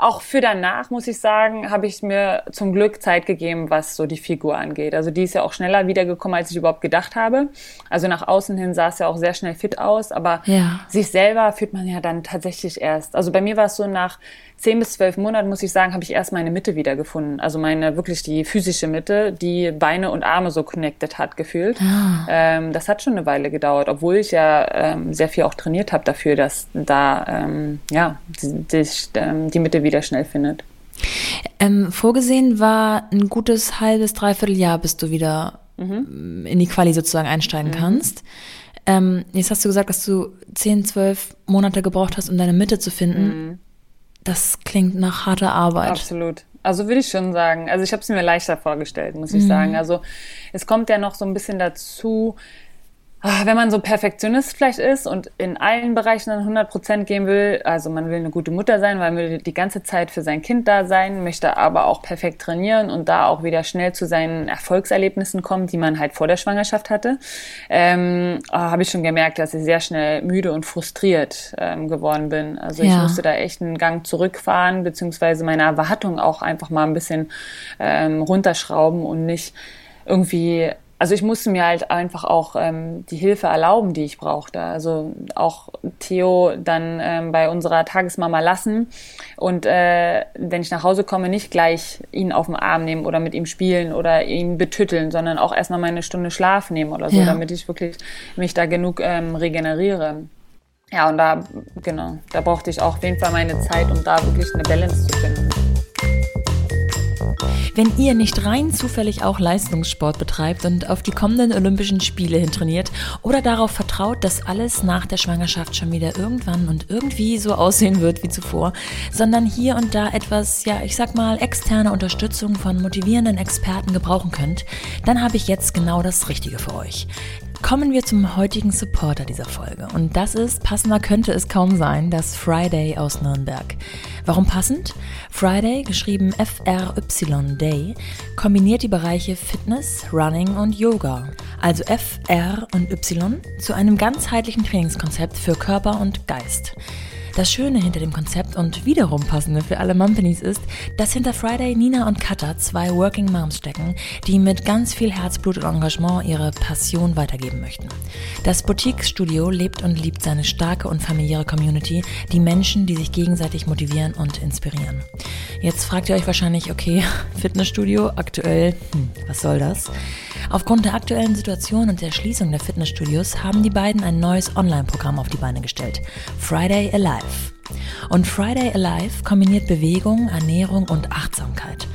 auch für danach, muss ich sagen, habe ich mir zum Glück Zeit gegeben, was so die Figur angeht. Also die ist ja auch schneller wiedergekommen, als ich überhaupt gedacht habe. Also nach außen hin sah es ja auch sehr schnell fit aus, aber ja. sich selber fühlt man ja dann tatsächlich erst. Also bei mir war es so nach zehn bis zwölf Monaten, muss ich sagen, habe ich erst meine Mitte wiedergefunden. Also meine wirklich die physische Mitte, die Beine und Arme so connected hat gefühlt. Ah. Ähm, das hat schon eine Weile gedauert, obwohl ich ja ähm, sehr viel auch trainiert habe dafür, dass da ähm, ja die, die, ähm, die Mitte wieder schnell findet. Ähm, vorgesehen war ein gutes halbes, dreiviertel Jahr, bis du wieder mhm. in die Quali sozusagen einsteigen mhm. kannst. Ähm, jetzt hast du gesagt, dass du zehn, zwölf Monate gebraucht hast, um deine Mitte zu finden. Mhm. Das klingt nach harter Arbeit. Absolut. Also würde ich schon sagen. Also ich habe es mir leichter vorgestellt, muss ich mhm. sagen. Also es kommt ja noch so ein bisschen dazu, wenn man so Perfektionist vielleicht ist und in allen Bereichen dann 100 Prozent gehen will, also man will eine gute Mutter sein, weil man will die ganze Zeit für sein Kind da sein, möchte aber auch perfekt trainieren und da auch wieder schnell zu seinen Erfolgserlebnissen kommen, die man halt vor der Schwangerschaft hatte, ähm, oh, habe ich schon gemerkt, dass ich sehr schnell müde und frustriert ähm, geworden bin. Also ja. ich musste da echt einen Gang zurückfahren, beziehungsweise meine Erwartung auch einfach mal ein bisschen ähm, runterschrauben und nicht irgendwie also ich musste mir halt einfach auch ähm, die Hilfe erlauben, die ich brauchte. Also auch Theo dann ähm, bei unserer Tagesmama lassen und äh, wenn ich nach Hause komme, nicht gleich ihn auf den Arm nehmen oder mit ihm spielen oder ihn betütteln, sondern auch erstmal meine Stunde Schlaf nehmen oder so, ja. damit ich wirklich mich da genug ähm, regeneriere. Ja, und da, genau, da brauchte ich auch auf jeden Fall meine Zeit, um da wirklich eine Balance zu finden. Wenn ihr nicht rein zufällig auch Leistungssport betreibt und auf die kommenden Olympischen Spiele hin trainiert oder darauf vertraut, dass alles nach der Schwangerschaft schon wieder irgendwann und irgendwie so aussehen wird wie zuvor, sondern hier und da etwas, ja, ich sag mal, externe Unterstützung von motivierenden Experten gebrauchen könnt, dann habe ich jetzt genau das Richtige für euch. Kommen wir zum heutigen Supporter dieser Folge. Und das ist, passender könnte es kaum sein, das Friday aus Nürnberg. Warum passend? Friday, geschrieben F-R-Y Day, kombiniert die Bereiche Fitness, Running und Yoga. Also F, R und Y zu einem ganzheitlichen Trainingskonzept für Körper und Geist. Das Schöne hinter dem Konzept und wiederum passende für alle Mumpanies ist, dass hinter Friday Nina und Katha zwei Working Moms stecken, die mit ganz viel Herzblut und Engagement ihre Passion weitergeben möchten. Das Boutique-Studio lebt und liebt seine starke und familiäre Community, die Menschen, die sich gegenseitig motivieren und inspirieren. Jetzt fragt ihr euch wahrscheinlich, okay, Fitnessstudio aktuell, hm, was soll das? Aufgrund der aktuellen Situation und der Schließung der Fitnessstudios haben die beiden ein neues Online-Programm auf die Beine gestellt. Friday Alive. Und Friday Alive kombiniert Bewegung, Ernährung und Achtsamkeit.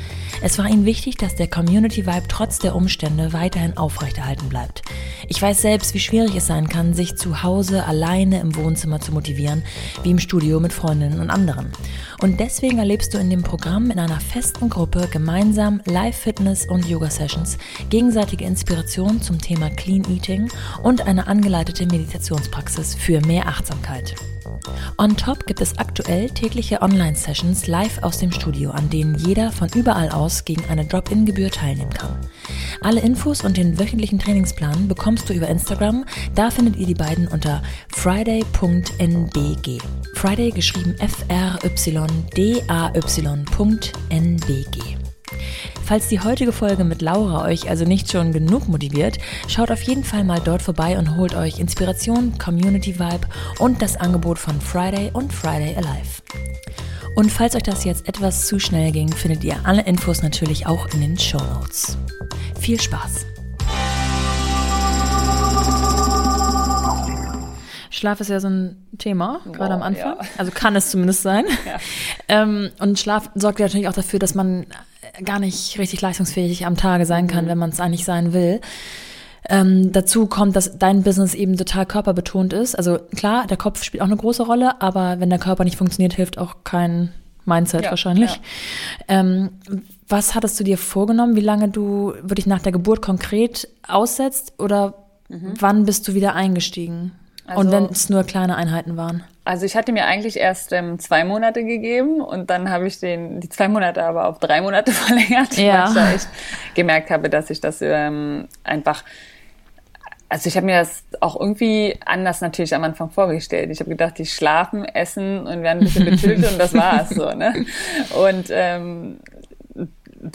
Es war ihnen wichtig, dass der Community-Vibe trotz der Umstände weiterhin aufrechterhalten bleibt. Ich weiß selbst, wie schwierig es sein kann, sich zu Hause alleine im Wohnzimmer zu motivieren, wie im Studio mit Freundinnen und anderen. Und deswegen erlebst du in dem Programm in einer festen Gruppe gemeinsam Live-Fitness und Yoga-Sessions, gegenseitige Inspiration zum Thema Clean Eating und eine angeleitete Meditationspraxis für mehr Achtsamkeit. On top gibt es aktuell tägliche Online-Sessions live aus dem Studio, an denen jeder von überall aus gegen eine Drop-in-Gebühr teilnehmen kann. Alle Infos und den wöchentlichen Trainingsplan bekommst du über Instagram. Da findet ihr die beiden unter friday.nbg. Friday geschrieben F-R-Y-D-A-Y.nbg. Falls die heutige Folge mit Laura euch also nicht schon genug motiviert, schaut auf jeden Fall mal dort vorbei und holt euch Inspiration, Community Vibe und das Angebot von Friday und Friday Alive. Und falls euch das jetzt etwas zu schnell ging, findet ihr alle Infos natürlich auch in den Show Notes. Viel Spaß! Schlaf ist ja so ein Thema, gerade am Anfang. Ja. Also kann es zumindest sein. Ja. Ähm, und Schlaf sorgt ja natürlich auch dafür, dass man gar nicht richtig leistungsfähig am Tage sein kann, mhm. wenn man es eigentlich sein will. Ähm, dazu kommt, dass dein Business eben total körperbetont ist. Also klar, der Kopf spielt auch eine große Rolle, aber wenn der Körper nicht funktioniert, hilft auch kein Mindset ja, wahrscheinlich. Ja. Ähm, was hattest du dir vorgenommen, wie lange du wirklich nach der Geburt konkret aussetzt oder mhm. wann bist du wieder eingestiegen? Also, und wenn es nur kleine Einheiten waren? Also ich hatte mir eigentlich erst ähm, zwei Monate gegeben und dann habe ich den, die zwei Monate aber auf drei Monate verlängert, ja. weil ich da gemerkt habe, dass ich das ähm, einfach also ich habe mir das auch irgendwie anders natürlich am Anfang vorgestellt. Ich habe gedacht, die schlafen, essen und werden ein bisschen betüttelt und das war's so. Ne? Und ähm,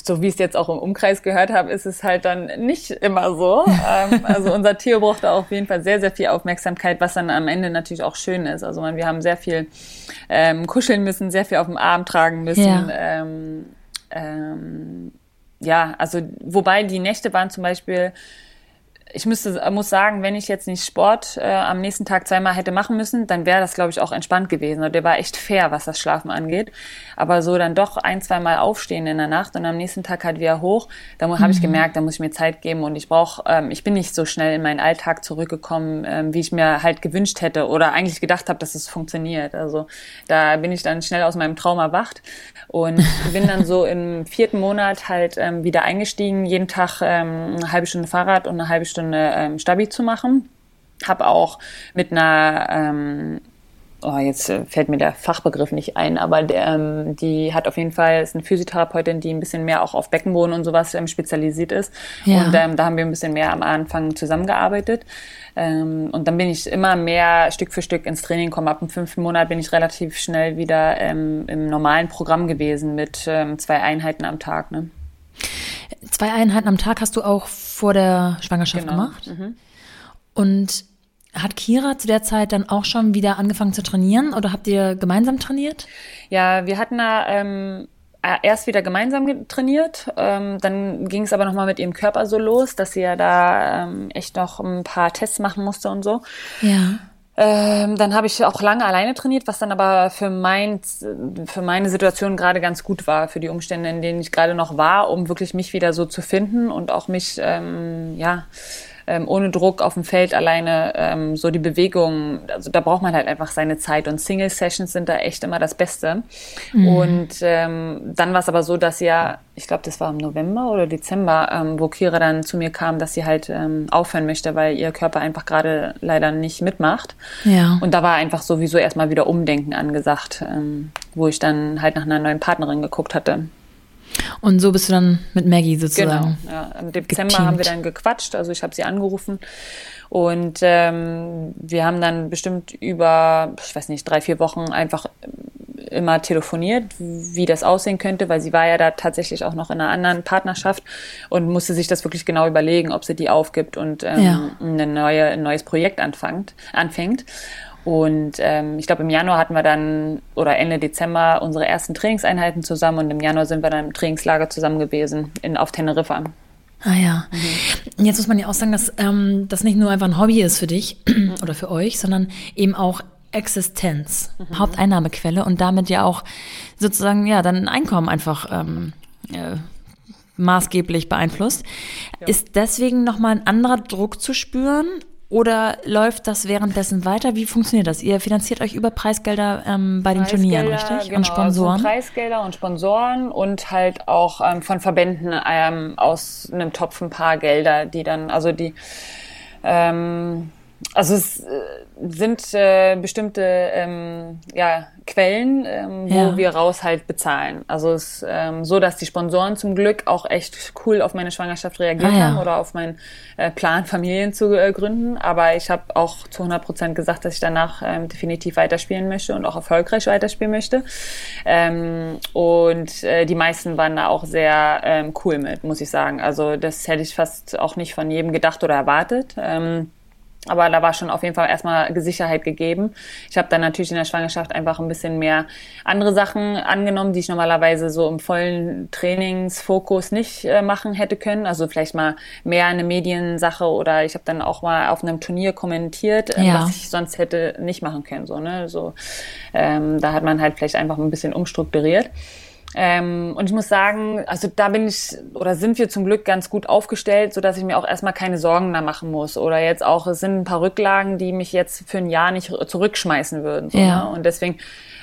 so wie ich es jetzt auch im Umkreis gehört habe, ist es halt dann nicht immer so. ähm, also unser Theo brauchte auf jeden Fall sehr, sehr viel Aufmerksamkeit, was dann am Ende natürlich auch schön ist. Also wir haben sehr viel ähm, kuscheln müssen, sehr viel auf dem Arm tragen müssen. Ja. Ähm, ähm, ja, also wobei die Nächte waren zum Beispiel ich müsste, muss sagen, wenn ich jetzt nicht Sport äh, am nächsten Tag zweimal hätte machen müssen, dann wäre das, glaube ich, auch entspannt gewesen. Und der war echt fair, was das Schlafen angeht. Aber so dann doch ein, zweimal aufstehen in der Nacht und am nächsten Tag halt wieder hoch, da mhm. habe ich gemerkt, da muss ich mir Zeit geben und ich brauche, ähm, ich bin nicht so schnell in meinen Alltag zurückgekommen, ähm, wie ich mir halt gewünscht hätte oder eigentlich gedacht habe, dass es funktioniert. Also da bin ich dann schnell aus meinem Traum erwacht und bin dann so im vierten Monat halt ähm, wieder eingestiegen, jeden Tag ähm, eine halbe Stunde Fahrrad und eine halbe Stunde Stunde ähm, Stabi zu machen. Habe auch mit einer ähm, oh, jetzt äh, fällt mir der Fachbegriff nicht ein, aber der, ähm, die hat auf jeden Fall, ist eine Physiotherapeutin, die ein bisschen mehr auch auf Beckenboden und sowas ähm, spezialisiert ist. Ja. Und ähm, da haben wir ein bisschen mehr am Anfang zusammengearbeitet. Ähm, und dann bin ich immer mehr Stück für Stück ins Training gekommen. Ab dem fünften Monat bin ich relativ schnell wieder ähm, im normalen Programm gewesen mit ähm, zwei Einheiten am Tag. Ne? Zwei Einheiten am Tag hast du auch vor der Schwangerschaft genau. gemacht. Mhm. Und hat Kira zu der Zeit dann auch schon wieder angefangen zu trainieren oder habt ihr gemeinsam trainiert? Ja, wir hatten da ähm, erst wieder gemeinsam trainiert. Ähm, dann ging es aber nochmal mit ihrem Körper so los, dass sie ja da ähm, echt noch ein paar Tests machen musste und so. Ja. Ähm, dann habe ich auch lange alleine trainiert, was dann aber für, mein, für meine Situation gerade ganz gut war, für die Umstände, in denen ich gerade noch war, um wirklich mich wieder so zu finden und auch mich, ähm, ja, ähm, ohne Druck auf dem Feld alleine ähm, so die Bewegung, also da braucht man halt einfach seine Zeit und Single-Sessions sind da echt immer das Beste. Mhm. Und ähm, dann war es aber so, dass ja, ich glaube, das war im November oder Dezember, ähm, wo Kira dann zu mir kam, dass sie halt ähm, aufhören möchte, weil ihr Körper einfach gerade leider nicht mitmacht. Ja. Und da war einfach sowieso erstmal wieder Umdenken angesagt, ähm, wo ich dann halt nach einer neuen Partnerin geguckt hatte. Und so bist du dann mit Maggie sozusagen. Genau, ja. Im Dezember geteamt. haben wir dann gequatscht, also ich habe sie angerufen und ähm, wir haben dann bestimmt über, ich weiß nicht, drei, vier Wochen einfach immer telefoniert, wie das aussehen könnte, weil sie war ja da tatsächlich auch noch in einer anderen Partnerschaft und musste sich das wirklich genau überlegen, ob sie die aufgibt und ähm, ja. eine neue, ein neues Projekt anfängt. anfängt. Und ähm, ich glaube, im Januar hatten wir dann, oder Ende Dezember, unsere ersten Trainingseinheiten zusammen und im Januar sind wir dann im Trainingslager zusammen gewesen in, auf Teneriffa. Ah ja. Mhm. Jetzt muss man ja auch sagen, dass ähm, das nicht nur einfach ein Hobby ist für dich oder für euch, sondern eben auch Existenz, mhm. Haupteinnahmequelle und damit ja auch sozusagen ja dann ein Einkommen einfach ähm, äh, maßgeblich beeinflusst. Ja. Ist deswegen nochmal ein anderer Druck zu spüren oder läuft das währenddessen weiter? Wie funktioniert das? Ihr finanziert euch über Preisgelder ähm, bei den Turnieren, richtig? Genau, und Sponsoren? Also Preisgelder und Sponsoren und halt auch ähm, von Verbänden ähm, aus einem Topf ein paar Gelder, die dann, also die ähm, also es äh, sind äh, bestimmte ähm, ja, Quellen, ähm, wo ja. wir raus halt bezahlen. Also es ist ähm, so, dass die Sponsoren zum Glück auch echt cool auf meine Schwangerschaft reagiert ah, ja. haben oder auf meinen äh, Plan, Familien zu äh, gründen. Aber ich habe auch zu 100 Prozent gesagt, dass ich danach ähm, definitiv weiterspielen möchte und auch erfolgreich weiterspielen möchte. Ähm, und äh, die meisten waren da auch sehr ähm, cool mit, muss ich sagen. Also das hätte ich fast auch nicht von jedem gedacht oder erwartet. Ähm, aber da war schon auf jeden Fall erstmal Sicherheit gegeben. Ich habe dann natürlich in der Schwangerschaft einfach ein bisschen mehr andere Sachen angenommen, die ich normalerweise so im vollen Trainingsfokus nicht äh, machen hätte können. Also vielleicht mal mehr eine Mediensache oder ich habe dann auch mal auf einem Turnier kommentiert, äh, ja. was ich sonst hätte nicht machen können. So, ne? so, ähm, da hat man halt vielleicht einfach ein bisschen umstrukturiert. Ähm, und ich muss sagen, also da bin ich oder sind wir zum Glück ganz gut aufgestellt, so dass ich mir auch erstmal keine Sorgen da machen muss. Oder jetzt auch, es sind ein paar Rücklagen, die mich jetzt für ein Jahr nicht zurückschmeißen würden. So, ja. ne? Und deswegen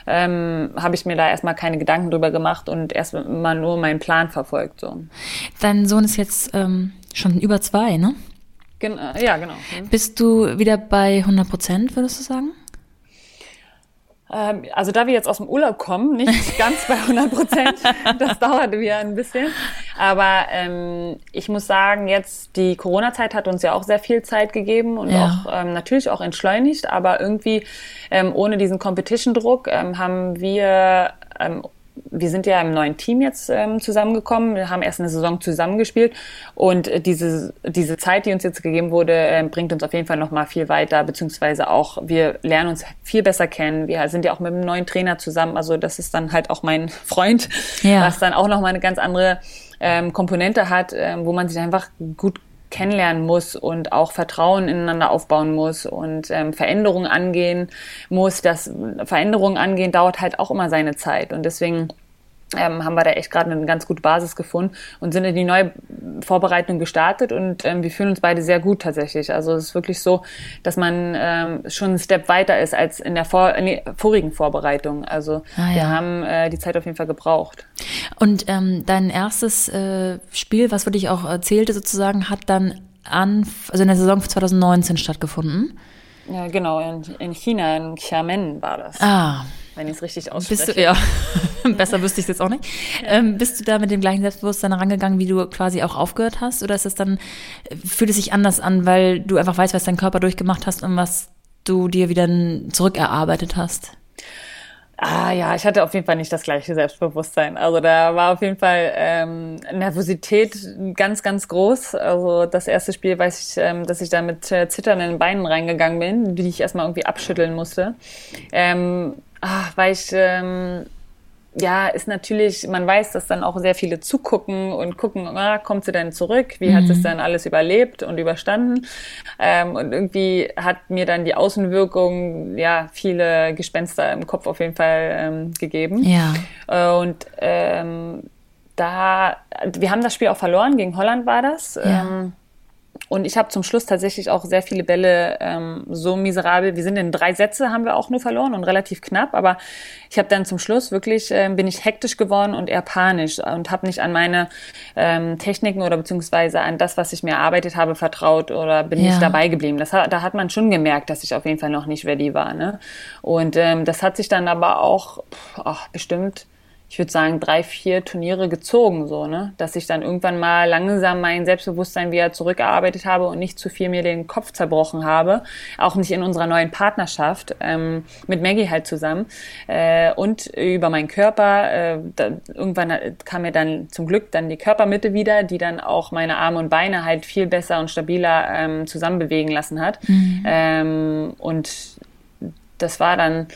ähm, habe ich mir da erstmal keine Gedanken drüber gemacht und erstmal nur meinen Plan verfolgt. So. Dein Sohn ist jetzt ähm, schon über zwei, ne? Gen ja, genau. Bist du wieder bei 100 Prozent, würdest du sagen? Ähm, also da wir jetzt aus dem Urlaub kommen, nicht ganz bei 100 Prozent, das dauert wieder ein bisschen. Aber ähm, ich muss sagen, jetzt die Corona-Zeit hat uns ja auch sehr viel Zeit gegeben und ja. auch ähm, natürlich auch entschleunigt, aber irgendwie ähm, ohne diesen Competition-Druck ähm, haben wir ähm, wir sind ja im neuen Team jetzt ähm, zusammengekommen. Wir haben erst eine Saison zusammengespielt und äh, diese, diese Zeit, die uns jetzt gegeben wurde, äh, bringt uns auf jeden Fall noch mal viel weiter, beziehungsweise auch wir lernen uns viel besser kennen. Wir sind ja auch mit einem neuen Trainer zusammen, also das ist dann halt auch mein Freund, ja. was dann auch noch mal eine ganz andere ähm, Komponente hat, ähm, wo man sich einfach gut kennenlernen muss und auch Vertrauen ineinander aufbauen muss und ähm, Veränderungen angehen muss. Das Veränderungen angehen dauert halt auch immer seine Zeit und deswegen ähm, haben wir da echt gerade eine ganz gute Basis gefunden und sind in die neue Vorbereitung gestartet und ähm, wir fühlen uns beide sehr gut tatsächlich. Also es ist wirklich so, dass man ähm, schon einen Step weiter ist als in der vor nee, vorigen Vorbereitung. Also ah, ja. wir haben äh, die Zeit auf jeden Fall gebraucht. Und ähm, dein erstes äh, Spiel, was für dich auch erzählte sozusagen, hat dann an, also in der Saison 2019 stattgefunden? Ja, genau, in, in China, in Xiamen war das. Ah, wenn ich es richtig ausspreche. Bist du, ja, besser wüsste ich es jetzt auch nicht. Ähm, bist du da mit dem gleichen Selbstbewusstsein rangegangen, wie du quasi auch aufgehört hast? Oder ist es dann, fühlt es sich anders an, weil du einfach weißt, was dein Körper durchgemacht hast und was du dir wieder zurückerarbeitet hast? Ah ja, ich hatte auf jeden Fall nicht das gleiche Selbstbewusstsein. Also da war auf jeden Fall ähm, Nervosität ganz, ganz groß. Also das erste Spiel weiß ich, ähm, dass ich da mit äh, zitternden Beinen reingegangen bin, die ich erstmal irgendwie abschütteln musste. Ähm, ach, weil ich, ähm, ja, ist natürlich, man weiß, dass dann auch sehr viele zugucken und gucken, ah, kommt sie denn zurück? Wie mhm. hat es dann alles überlebt und überstanden? Ähm, und irgendwie hat mir dann die Außenwirkung, ja, viele Gespenster im Kopf auf jeden Fall ähm, gegeben. Ja. Äh, und ähm, da, wir haben das Spiel auch verloren, gegen Holland war das. Ja. Ähm, und ich habe zum Schluss tatsächlich auch sehr viele Bälle ähm, so miserabel. Wir sind in drei Sätze haben wir auch nur verloren und relativ knapp. Aber ich habe dann zum Schluss wirklich ähm, bin ich hektisch geworden und eher panisch und habe nicht an meine ähm, Techniken oder beziehungsweise an das, was ich mir erarbeitet habe, vertraut oder bin ja. nicht dabei geblieben. Das hat, da hat man schon gemerkt, dass ich auf jeden Fall noch nicht ready war. Ne? Und ähm, das hat sich dann aber auch ach, bestimmt ich würde sagen, drei, vier Turniere gezogen, so, ne? Dass ich dann irgendwann mal langsam mein Selbstbewusstsein wieder zurückgearbeitet habe und nicht zu viel mir den Kopf zerbrochen habe. Auch nicht in unserer neuen Partnerschaft, ähm, mit Maggie halt zusammen. Äh, und über meinen Körper, äh, da, irgendwann kam mir dann zum Glück dann die Körpermitte wieder, die dann auch meine Arme und Beine halt viel besser und stabiler ähm, zusammen bewegen lassen hat. Mhm. Ähm, und das war dann,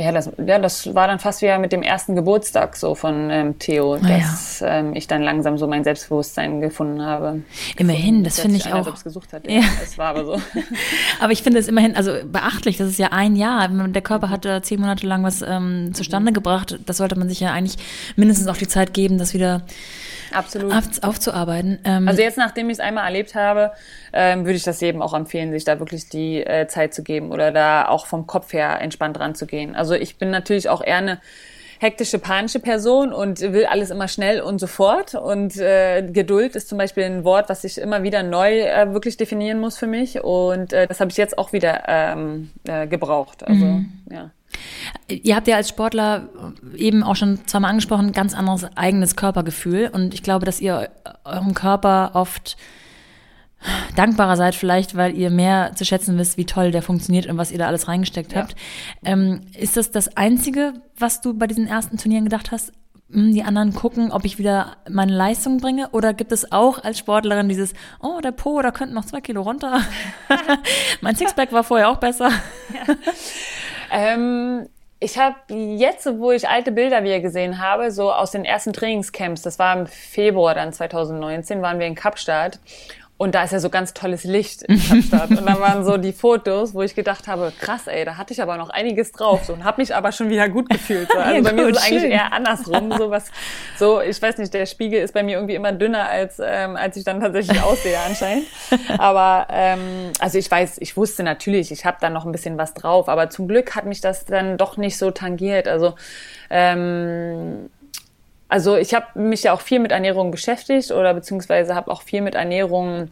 ja, das, ja, das war dann fast wie mit dem ersten Geburtstag so von ähm, Theo, ah, dass ja. ähm, ich dann langsam so mein Selbstbewusstsein gefunden habe. Immerhin, das finde ich auch. Selbst gesucht hat. Ja, Es war aber so. aber ich finde es immerhin, also beachtlich, das ist ja ein Jahr. Der Körper hat da zehn Monate lang was ähm, zustande mhm. gebracht. Das sollte man sich ja eigentlich mindestens auch die Zeit geben, das wieder Absolut. Auf, aufzuarbeiten. Ähm, also jetzt, nachdem ich es einmal erlebt habe, ähm, würde ich das jedem auch empfehlen, sich da wirklich die äh, Zeit zu geben oder da auch vom Kopf her entspannt ranzugehen. Also ich bin natürlich auch eher eine hektische, panische Person und will alles immer schnell und sofort. Und äh, Geduld ist zum Beispiel ein Wort, was ich immer wieder neu äh, wirklich definieren muss für mich. Und äh, das habe ich jetzt auch wieder ähm, äh, gebraucht. Also mhm. ja. Ihr habt ja als Sportler eben auch schon zweimal angesprochen, ganz anderes eigenes Körpergefühl. Und ich glaube, dass ihr eurem Körper oft dankbarer seid, vielleicht, weil ihr mehr zu schätzen wisst, wie toll der funktioniert und was ihr da alles reingesteckt ja. habt. Ähm, ist das das Einzige, was du bei diesen ersten Turnieren gedacht hast? Hm, die anderen gucken, ob ich wieder meine Leistung bringe? Oder gibt es auch als Sportlerin dieses, oh, der Po, da könnten noch zwei Kilo runter? mein Sixpack war vorher auch besser. Ja. Ähm, ich habe jetzt, wo ich alte Bilder wieder gesehen habe, so aus den ersten Trainingscamps, das war im Februar dann 2019, waren wir in Kapstadt und da ist ja so ganz tolles Licht in Kapstadt. und dann waren so die Fotos, wo ich gedacht habe, krass, ey, da hatte ich aber noch einiges drauf. So, und habe mich aber schon wieder gut gefühlt. So. Also ja, bei mir ist es eigentlich eher andersrum. So, was, so, ich weiß nicht, der Spiegel ist bei mir irgendwie immer dünner, als, ähm, als ich dann tatsächlich aussehe anscheinend. Aber ähm, also ich weiß, ich wusste natürlich, ich habe da noch ein bisschen was drauf. Aber zum Glück hat mich das dann doch nicht so tangiert. Also ähm, also ich habe mich ja auch viel mit Ernährung beschäftigt oder beziehungsweise habe auch viel mit Ernährung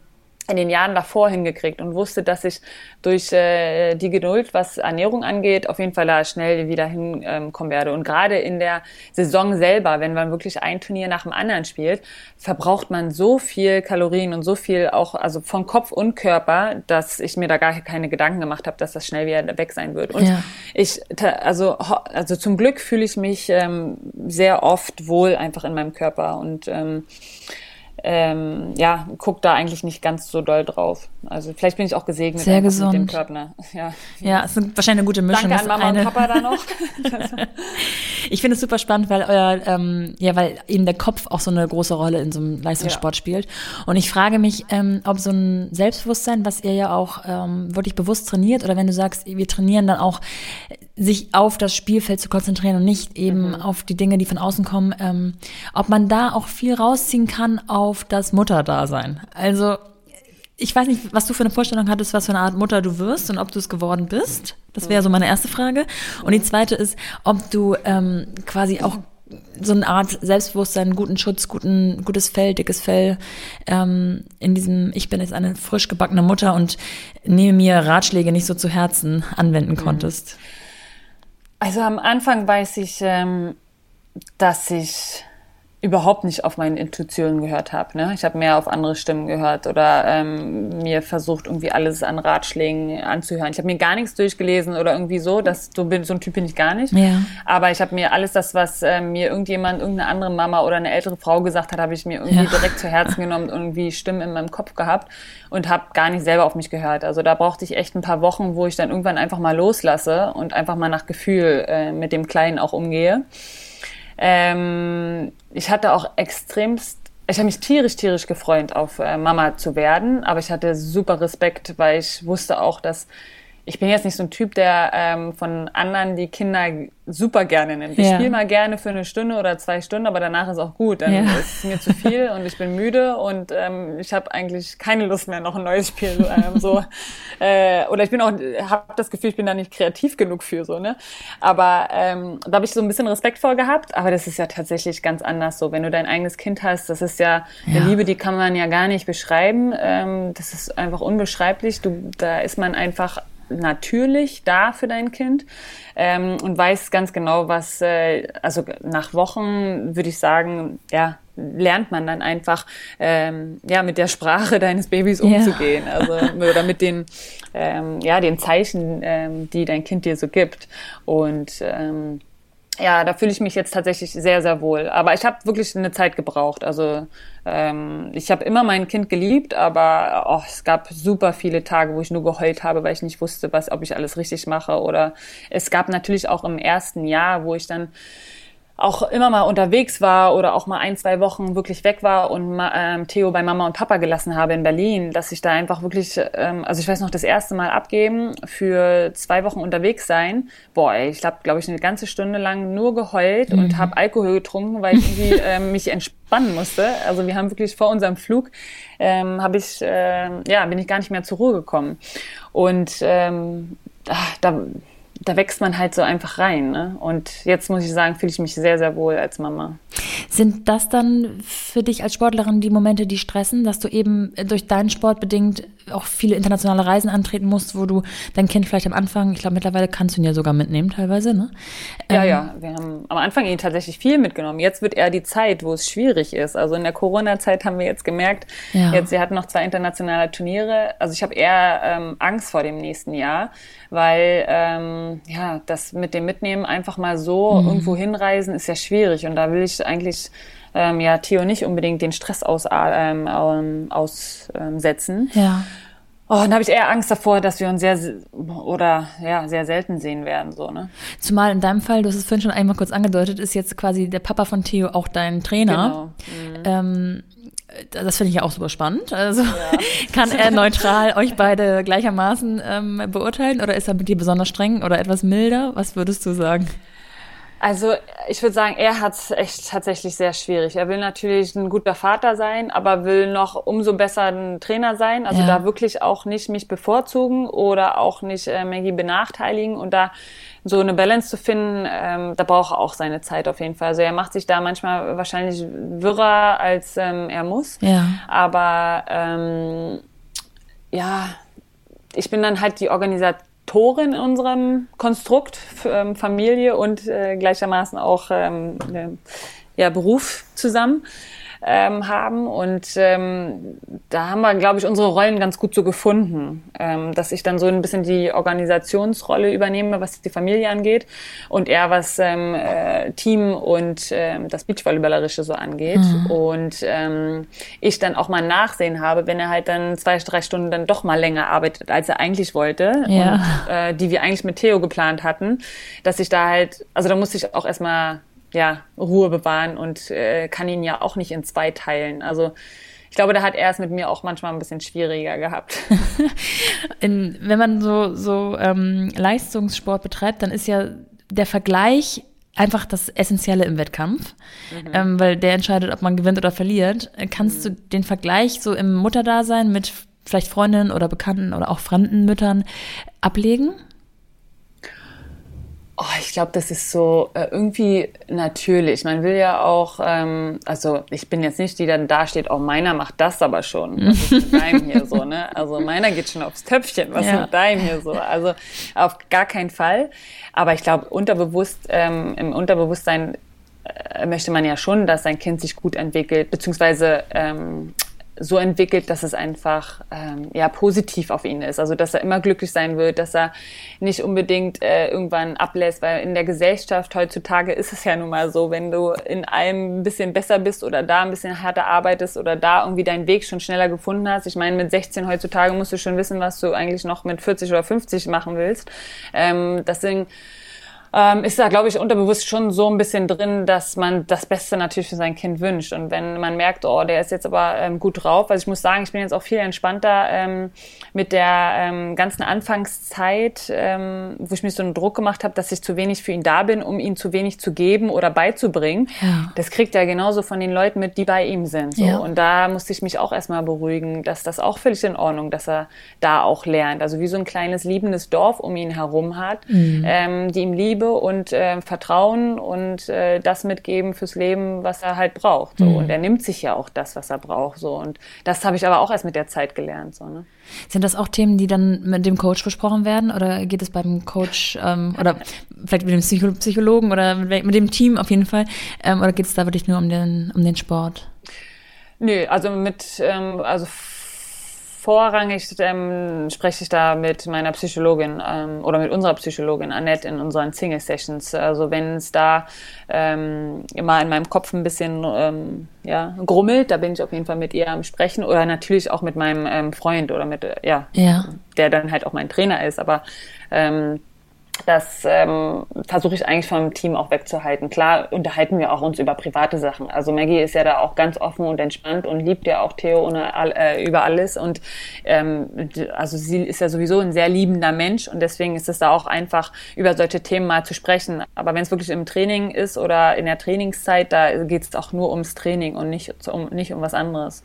in den Jahren davor hingekriegt und wusste, dass ich durch äh, die Geduld, was Ernährung angeht, auf jeden Fall da schnell wieder hinkommen ähm, werde. Und gerade in der Saison selber, wenn man wirklich ein Turnier nach dem anderen spielt, verbraucht man so viel Kalorien und so viel auch, also von Kopf und Körper, dass ich mir da gar keine Gedanken gemacht habe, dass das schnell wieder weg sein wird. Und ja. ich, also, also zum Glück fühle ich mich ähm, sehr oft wohl einfach in meinem Körper und ähm, ähm, ja, guck da eigentlich nicht ganz so doll drauf. Also vielleicht bin ich auch gesegnet Sehr gesund. mit dem Körper. Ja. ja, es ist wahrscheinlich eine gute Mischung. Danke an Mama eine... und Papa da noch. ich finde es super spannend, weil euer, ähm, ja, weil eben der Kopf auch so eine große Rolle in so einem Leistungssport ja. spielt. Und ich frage mich, ähm, ob so ein Selbstbewusstsein, was ihr ja auch ähm, wirklich bewusst trainiert, oder wenn du sagst, wir trainieren dann auch sich auf das Spielfeld zu konzentrieren und nicht eben mhm. auf die Dinge, die von außen kommen, ähm, ob man da auch viel rausziehen kann auf das Mutterdasein. Also ich weiß nicht, was du für eine Vorstellung hattest, was für eine Art Mutter du wirst und ob du es geworden bist. Das wäre so meine erste Frage. Und die zweite ist, ob du ähm, quasi auch so eine Art Selbstbewusstsein, guten Schutz, guten, gutes Fell, dickes Fell ähm, in diesem, ich bin jetzt eine frisch gebackene Mutter und nehme mir Ratschläge nicht so zu Herzen anwenden mhm. Also am Anfang weiß ich, ähm, dass ich überhaupt nicht auf meine Intuition gehört habe. Ne? Ich habe mehr auf andere Stimmen gehört oder ähm, mir versucht, irgendwie alles an Ratschlägen anzuhören. Ich habe mir gar nichts durchgelesen oder irgendwie so. Das, so, bin, so ein Typ bin ich gar nicht. Ja. Aber ich habe mir alles das, was äh, mir irgendjemand, irgendeine andere Mama oder eine ältere Frau gesagt hat, habe ich mir irgendwie ja. direkt zu Herzen genommen, irgendwie Stimmen in meinem Kopf gehabt und habe gar nicht selber auf mich gehört. Also da brauchte ich echt ein paar Wochen, wo ich dann irgendwann einfach mal loslasse und einfach mal nach Gefühl äh, mit dem Kleinen auch umgehe. Ähm, ich hatte auch extremst, ich habe mich tierisch, tierisch gefreut, auf äh, Mama zu werden, aber ich hatte super Respekt, weil ich wusste auch, dass ich bin jetzt nicht so ein Typ, der ähm, von anderen die Kinder super gerne nimmt. Ich ja. spiele mal gerne für eine Stunde oder zwei Stunden, aber danach ist auch gut. Dann ja. ist es mir zu viel und ich bin müde und ähm, ich habe eigentlich keine Lust mehr, noch ein neues Spiel ähm, so. Äh, oder ich bin auch, habe das Gefühl, ich bin da nicht kreativ genug für so. Ne? Aber ähm, da habe ich so ein bisschen Respekt vor gehabt. Aber das ist ja tatsächlich ganz anders so. Wenn du dein eigenes Kind hast, das ist ja, ja. eine Liebe, die kann man ja gar nicht beschreiben. Ähm, das ist einfach unbeschreiblich. Du, da ist man einfach natürlich da für dein Kind ähm, und weiß ganz genau, was, äh, also nach Wochen würde ich sagen, ja, lernt man dann einfach ähm, ja mit der Sprache deines Babys umzugehen, ja. also oder mit den ähm, ja den Zeichen, ähm, die dein Kind dir so gibt und ähm, ja, da fühle ich mich jetzt tatsächlich sehr, sehr wohl. Aber ich habe wirklich eine Zeit gebraucht. Also ähm, ich habe immer mein Kind geliebt, aber oh, es gab super viele Tage, wo ich nur geheult habe, weil ich nicht wusste, was, ob ich alles richtig mache. Oder es gab natürlich auch im ersten Jahr, wo ich dann auch immer mal unterwegs war oder auch mal ein, zwei Wochen wirklich weg war und ähm, Theo bei Mama und Papa gelassen habe in Berlin, dass ich da einfach wirklich, ähm, also ich weiß noch, das erste Mal abgeben, für zwei Wochen unterwegs sein. Boah, ey, ich habe, glaube ich, eine ganze Stunde lang nur geheult mhm. und habe Alkohol getrunken, weil ich irgendwie ähm, mich entspannen musste. Also wir haben wirklich vor unserem Flug, ähm, habe ich, äh, ja, bin ich gar nicht mehr zur Ruhe gekommen. Und ähm, ach, da da wächst man halt so einfach rein. Ne? Und jetzt muss ich sagen, fühle ich mich sehr, sehr wohl als Mama. Sind das dann für dich als Sportlerin die Momente, die stressen, dass du eben durch deinen Sport bedingt auch viele internationale Reisen antreten musst, wo du dein Kind vielleicht am Anfang, ich glaube mittlerweile kannst du ihn ja sogar mitnehmen teilweise, ne? Ja, ähm, ja, wir haben am Anfang ihn tatsächlich viel mitgenommen. Jetzt wird eher die Zeit, wo es schwierig ist. Also in der Corona-Zeit haben wir jetzt gemerkt, ja. jetzt wir hatten noch zwei internationale Turniere. Also ich habe eher ähm, Angst vor dem nächsten Jahr, weil ähm, ja das mit dem Mitnehmen einfach mal so mhm. irgendwo hinreisen ist ja schwierig und da will ich eigentlich ähm, ja Theo nicht unbedingt den Stress aus, ähm, ähm, aussetzen. Ja. Oh, dann habe ich eher Angst davor, dass wir uns sehr oder ja sehr selten sehen werden so ne. Zumal in deinem Fall, du hast es vorhin schon einmal kurz angedeutet, ist jetzt quasi der Papa von Theo auch dein Trainer. Genau. Mhm. Ähm, das finde ich ja auch super spannend. Also ja. kann er neutral euch beide gleichermaßen ähm, beurteilen oder ist er mit dir besonders streng oder etwas milder? Was würdest du sagen? Also ich würde sagen, er hat es echt tatsächlich sehr schwierig. Er will natürlich ein guter Vater sein, aber will noch umso besser ein Trainer sein. Also ja. da wirklich auch nicht mich bevorzugen oder auch nicht äh, Maggie benachteiligen und da so eine Balance zu finden, ähm, da braucht er auch seine Zeit auf jeden Fall. Also er macht sich da manchmal wahrscheinlich wirrer, als ähm, er muss. Ja. Aber ähm, ja, ich bin dann halt die Organisatorin in unserem Konstrukt ähm, Familie und äh, gleichermaßen auch ähm, ja, Beruf zusammen ähm, haben. Und ähm, da haben wir, glaube ich, unsere Rollen ganz gut so gefunden, ähm, dass ich dann so ein bisschen die Organisationsrolle übernehme, was die Familie angeht und er was ähm, äh, Team und ähm, das Beachvolleyballerische so angeht. Mhm. Und ähm, ich dann auch mal Nachsehen habe, wenn er halt dann zwei, drei Stunden dann doch mal länger arbeitet, als er eigentlich wollte ja. und äh, die wir eigentlich mit Theo geplant hatten, dass ich da halt, also da musste ich auch erstmal ja, Ruhe bewahren und äh, kann ihn ja auch nicht in zwei teilen. Also ich glaube, da hat er es mit mir auch manchmal ein bisschen schwieriger gehabt. in, wenn man so, so ähm, Leistungssport betreibt, dann ist ja der Vergleich einfach das Essentielle im Wettkampf, mhm. ähm, weil der entscheidet, ob man gewinnt oder verliert. Kannst mhm. du den Vergleich so im Mutterdasein mit vielleicht Freundinnen oder Bekannten oder auch fremden Müttern ablegen? Oh, ich glaube, das ist so äh, irgendwie natürlich. Man will ja auch, ähm, also ich bin jetzt nicht die, die dann da steht, oh, meiner macht das aber schon. Was ist mit deinem hier so, ne? Also meiner geht schon aufs Töpfchen, was ja. mit deinem hier so? Also auf gar keinen Fall. Aber ich glaube, unterbewusst, ähm, im Unterbewusstsein äh, möchte man ja schon, dass sein Kind sich gut entwickelt, beziehungsweise ähm, so entwickelt, dass es einfach ähm, ja positiv auf ihn ist. Also dass er immer glücklich sein wird, dass er nicht unbedingt äh, irgendwann ablässt, weil in der Gesellschaft heutzutage ist es ja nun mal so, wenn du in einem ein bisschen besser bist oder da ein bisschen härter arbeitest oder da irgendwie deinen Weg schon schneller gefunden hast. Ich meine, mit 16 heutzutage musst du schon wissen, was du eigentlich noch mit 40 oder 50 machen willst. Ähm, deswegen ähm, ist da, glaube ich, unterbewusst schon so ein bisschen drin, dass man das Beste natürlich für sein Kind wünscht. Und wenn man merkt, oh, der ist jetzt aber ähm, gut drauf, also ich muss sagen, ich bin jetzt auch viel entspannter ähm, mit der ähm, ganzen Anfangszeit, ähm, wo ich mir so einen Druck gemacht habe, dass ich zu wenig für ihn da bin, um ihn zu wenig zu geben oder beizubringen. Ja. Das kriegt er genauso von den Leuten mit, die bei ihm sind. So. Ja. Und da musste ich mich auch erstmal beruhigen, dass das auch völlig in Ordnung, dass er da auch lernt. Also wie so ein kleines liebendes Dorf um ihn herum hat, mhm. ähm, die ihm lieben Liebe und äh, Vertrauen und äh, das mitgeben fürs Leben, was er halt braucht. So. Mhm. Und er nimmt sich ja auch das, was er braucht. So. Und das habe ich aber auch erst mit der Zeit gelernt. So, ne? Sind das auch Themen, die dann mit dem Coach besprochen werden? Oder geht es beim Coach ähm, oder vielleicht mit dem Psycho Psychologen oder mit, mit, dem Team auf jeden Fall? Ähm, oder geht es da wirklich nur um den, um den Sport? Nö, also mit, ähm, also vorrangig ähm, spreche ich da mit meiner Psychologin ähm, oder mit unserer Psychologin Annette in unseren Single Sessions. Also wenn es da ähm, immer in meinem Kopf ein bisschen ähm, ja, grummelt, da bin ich auf jeden Fall mit ihr am Sprechen oder natürlich auch mit meinem ähm, Freund oder mit, äh, ja, ja, der dann halt auch mein Trainer ist. Aber ähm, das ähm, versuche ich eigentlich vom Team auch wegzuhalten. Klar unterhalten wir auch uns über private Sachen. Also Maggie ist ja da auch ganz offen und entspannt und liebt ja auch Theo ohne, äh, über alles. Und ähm, also sie ist ja sowieso ein sehr liebender Mensch und deswegen ist es da auch einfach, über solche Themen mal zu sprechen. Aber wenn es wirklich im Training ist oder in der Trainingszeit, da geht es auch nur ums Training und nicht um, nicht um was anderes.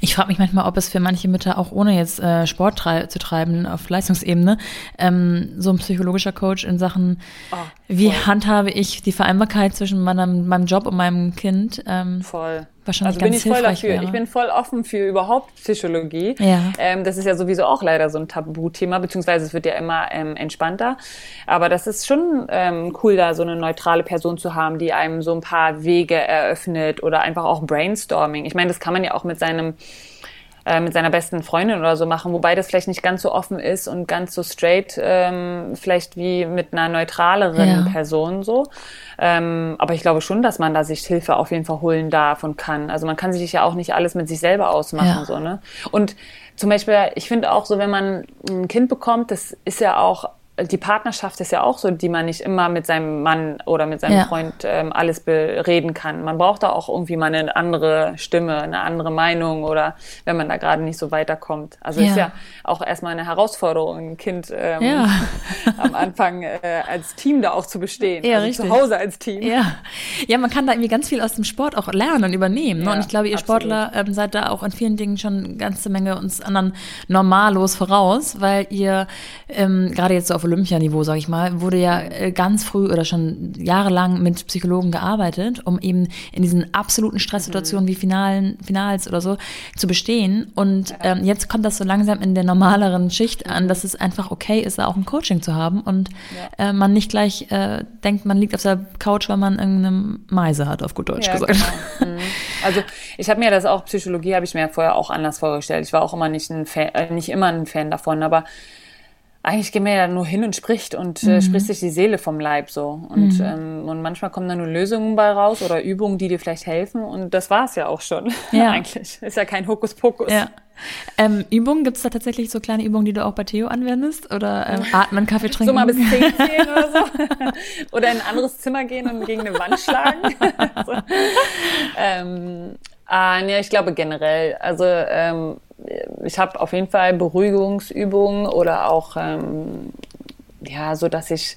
Ich frage mich manchmal, ob es für manche Mütter auch ohne jetzt äh, Sport trei zu treiben auf Leistungsebene ähm, so ein psychologischer Coach in Sachen, oh, wie handhabe ich die Vereinbarkeit zwischen meinem, meinem Job und meinem Kind? Ähm, voll wahrscheinlich also bin ich voll dafür. Wäre. Ich bin voll offen für überhaupt Psychologie. Ja. Ähm, das ist ja sowieso auch leider so ein Tabuthema, beziehungsweise es wird ja immer ähm, entspannter. Aber das ist schon ähm, cool, da so eine neutrale Person zu haben, die einem so ein paar Wege eröffnet oder einfach auch Brainstorming. Ich meine, das kann man ja auch mit seinem äh, mit seiner besten Freundin oder so machen, wobei das vielleicht nicht ganz so offen ist und ganz so straight, ähm, vielleicht wie mit einer neutraleren ja. Person so. Ähm, aber ich glaube schon, dass man da sich Hilfe auf jeden Fall holen darf und kann. Also man kann sich ja auch nicht alles mit sich selber ausmachen ja. so ne. Und zum Beispiel, ich finde auch so, wenn man ein Kind bekommt, das ist ja auch die Partnerschaft ist ja auch so, die man nicht immer mit seinem Mann oder mit seinem ja. Freund ähm, alles bereden kann. Man braucht da auch irgendwie mal eine andere Stimme, eine andere Meinung oder wenn man da gerade nicht so weiterkommt. Also ja. ist ja auch erstmal eine Herausforderung, ein Kind ähm, ja. am Anfang äh, als Team da auch zu bestehen. Ja, also richtig. zu Hause als Team. Ja. ja, man kann da irgendwie ganz viel aus dem Sport auch lernen und übernehmen. Ne? und ich glaube, ihr absolut. Sportler ähm, seid da auch in vielen Dingen schon eine ganze Menge uns anderen Normalos voraus, weil ihr ähm, gerade jetzt so auf auf Olympianiveau, sage ich mal, wurde ja äh, ganz früh oder schon jahrelang mit Psychologen gearbeitet, um eben in diesen absoluten Stresssituationen mhm. wie Finalen, Finals oder so zu bestehen. Und ähm, jetzt kommt das so langsam in der normaleren Schicht an, dass es einfach okay ist, auch ein Coaching zu haben und ja. äh, man nicht gleich äh, denkt, man liegt auf der Couch, weil man irgendeine Meise hat, auf gut Deutsch ja, gesagt. Genau. Mhm. Also ich habe mir das auch, Psychologie habe ich mir vorher auch anders vorgestellt. Ich war auch immer nicht, ein Fan, äh, nicht immer ein Fan davon, aber eigentlich geht man ja nur hin und spricht und äh, mhm. äh, spricht sich die Seele vom Leib so. Und, mhm. ähm, und manchmal kommen da nur Lösungen bei raus oder Übungen, die dir vielleicht helfen. Und das war es ja auch schon. Ja. eigentlich. Ist ja kein Hokuspokus. Ja. Ähm, Übungen, gibt es da tatsächlich so kleine Übungen, die du auch bei Theo anwendest? Oder ähm, atmen, Kaffee trinken? So mal bis zehn zählen oder so. oder in ein anderes Zimmer gehen und gegen eine Wand schlagen. so. ähm, ah, nee, ich glaube generell. Also ähm, ich habe auf jeden Fall Beruhigungsübungen oder auch ähm, ja, so dass ich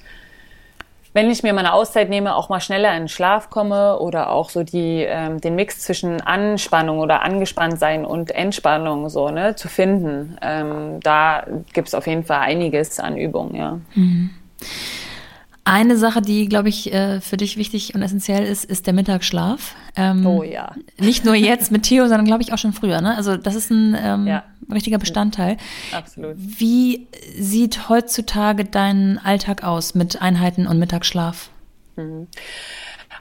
wenn ich mir meine Auszeit nehme, auch mal schneller in den Schlaf komme oder auch so die, ähm, den Mix zwischen Anspannung oder angespannt sein und Entspannung so ne, zu finden. Ähm, da gibt es auf jeden Fall einiges an Übungen, ja. Mhm. Eine Sache, die, glaube ich, äh, für dich wichtig und essentiell ist, ist der Mittagsschlaf. Ähm, oh ja. Nicht nur jetzt mit Theo, sondern glaube ich auch schon früher. Ne? Also das ist ein ähm, ja. richtiger Bestandteil. Absolut. Wie sieht heutzutage dein Alltag aus mit Einheiten und Mittagsschlaf? Mhm.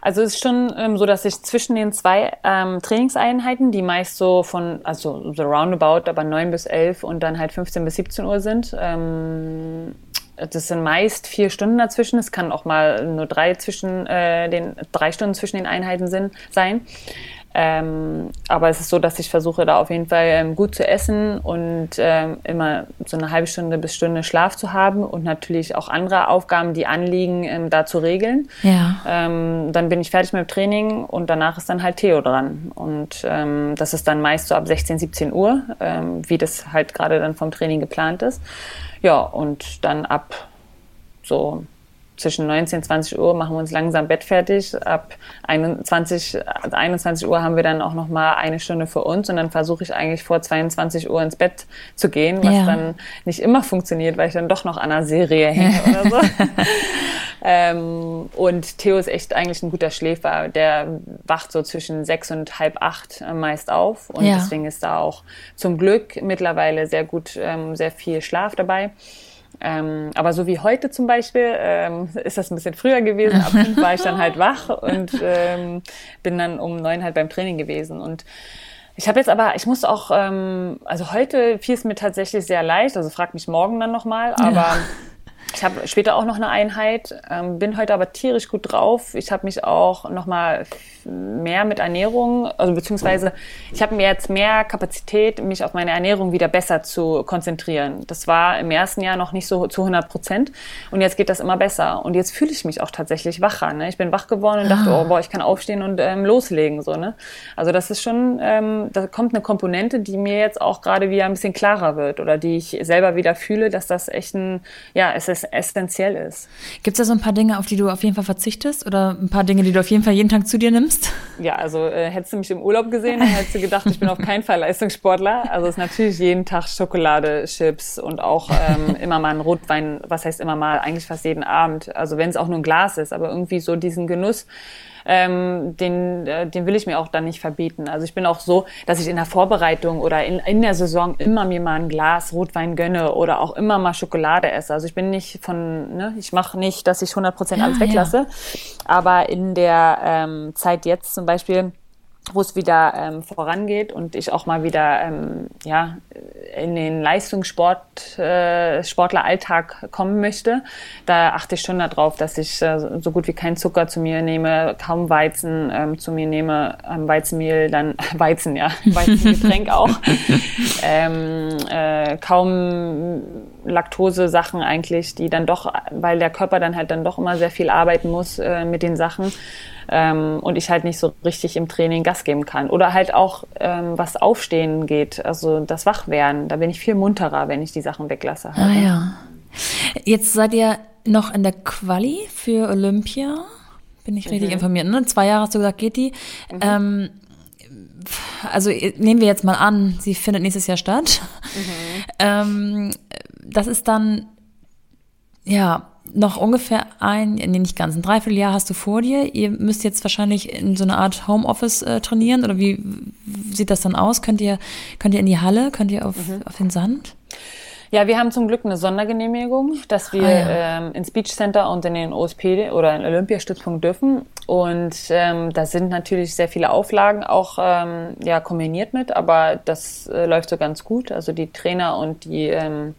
Also es ist schon ähm, so, dass ich zwischen den zwei ähm, Trainingseinheiten, die meist so von, also so roundabout, aber 9 bis 11 und dann halt 15 bis 17 Uhr sind, ähm, das sind meist vier Stunden dazwischen. Es kann auch mal nur drei zwischen äh, den drei Stunden zwischen den Einheiten sind, sein. Ähm, aber es ist so, dass ich versuche, da auf jeden Fall ähm, gut zu essen und ähm, immer so eine halbe Stunde bis Stunde Schlaf zu haben und natürlich auch andere Aufgaben, die anliegen, ähm, da zu regeln. Ja. Ähm, dann bin ich fertig mit dem Training und danach ist dann halt Theo dran. Und ähm, das ist dann meist so ab 16, 17 Uhr, wie das halt gerade dann vom Training geplant ist. Ja, und dann ab so zwischen 19 und 20 Uhr machen wir uns langsam Bett fertig. Ab 21, 21 Uhr haben wir dann auch noch mal eine Stunde für uns und dann versuche ich eigentlich vor 22 Uhr ins Bett zu gehen, was ja. dann nicht immer funktioniert, weil ich dann doch noch an einer Serie hänge oder so. ähm, und Theo ist echt eigentlich ein guter Schläfer. Der wacht so zwischen sechs und halb acht meist auf und ja. deswegen ist da auch zum Glück mittlerweile sehr gut, ähm, sehr viel Schlaf dabei. Ähm, aber so wie heute zum Beispiel ähm, ist das ein bisschen früher gewesen. Ab fünf war ich dann halt wach und ähm, bin dann um neun halt beim Training gewesen. Und ich habe jetzt aber, ich muss auch, ähm, also heute fiel es mir tatsächlich sehr leicht. Also frag mich morgen dann nochmal. Aber ja. Ich habe später auch noch eine Einheit, ähm, bin heute aber tierisch gut drauf. Ich habe mich auch noch mal mehr mit Ernährung, also beziehungsweise ich habe mir jetzt mehr Kapazität, mich auf meine Ernährung wieder besser zu konzentrieren. Das war im ersten Jahr noch nicht so zu 100 Prozent und jetzt geht das immer besser. Und jetzt fühle ich mich auch tatsächlich wacher. Ne? Ich bin wach geworden und dachte, ah. oh boah, ich kann aufstehen und ähm, loslegen so. Ne? Also das ist schon, ähm, da kommt eine Komponente, die mir jetzt auch gerade wieder ein bisschen klarer wird oder die ich selber wieder fühle, dass das echt ein, ja, es ist essentiell ist. Gibt es da so ein paar Dinge, auf die du auf jeden Fall verzichtest oder ein paar Dinge, die du auf jeden Fall jeden Tag zu dir nimmst? Ja, also äh, hättest du mich im Urlaub gesehen, dann hättest du gedacht, ich bin auf keinen Fall Leistungssportler. Also es ist natürlich jeden Tag Schokolade, Chips und auch ähm, immer mal ein Rotwein, was heißt immer mal, eigentlich fast jeden Abend. Also wenn es auch nur ein Glas ist, aber irgendwie so diesen Genuss ähm, den, äh, den will ich mir auch dann nicht verbieten. Also ich bin auch so, dass ich in der Vorbereitung oder in, in der Saison immer mir mal ein Glas Rotwein gönne oder auch immer mal Schokolade esse. Also ich bin nicht von, ne, ich mache nicht, dass ich 100 Prozent alles weglasse, ja. aber in der ähm, Zeit jetzt zum Beispiel wo es wieder ähm, vorangeht und ich auch mal wieder ähm, ja, in den Leistungssport, äh, Sportleralltag kommen möchte. Da achte ich schon darauf, dass ich äh, so gut wie keinen Zucker zu mir nehme, kaum Weizen ähm, zu mir nehme, ähm, Weizenmehl, dann Weizen, ja, Weizengetränk auch, ähm, äh, kaum Laktose-Sachen eigentlich, die dann doch, weil der Körper dann halt dann doch immer sehr viel arbeiten muss äh, mit den Sachen ähm, und ich halt nicht so richtig im Training Gas geben kann. Oder halt auch, ähm, was Aufstehen geht, also das Wachwerden. Da bin ich viel munterer, wenn ich die Sachen weglasse. Halt. Ah ja. Jetzt seid ihr noch in der Quali für Olympia. Bin ich richtig mhm. informiert? Ne? Zwei Jahre hast du gesagt, geht die. Mhm. Ähm, also nehmen wir jetzt mal an, sie findet nächstes Jahr statt. Mhm. Ähm, das ist dann ja, noch ungefähr ein, nee, nicht ganz, ein Dreivierteljahr hast du vor dir. Ihr müsst jetzt wahrscheinlich in so eine Art Homeoffice äh, trainieren oder wie, sieht das dann aus? Könnt ihr, könnt ihr in die Halle? Könnt ihr auf, mhm. auf den Sand? Ja, wir haben zum Glück eine Sondergenehmigung, dass wir ah, ja. ähm, ins Beach Center und in den OSP oder in Olympiastützpunkt dürfen. Und ähm, da sind natürlich sehr viele Auflagen auch ähm, ja, kombiniert mit, aber das äh, läuft so ganz gut. Also die Trainer und die ähm,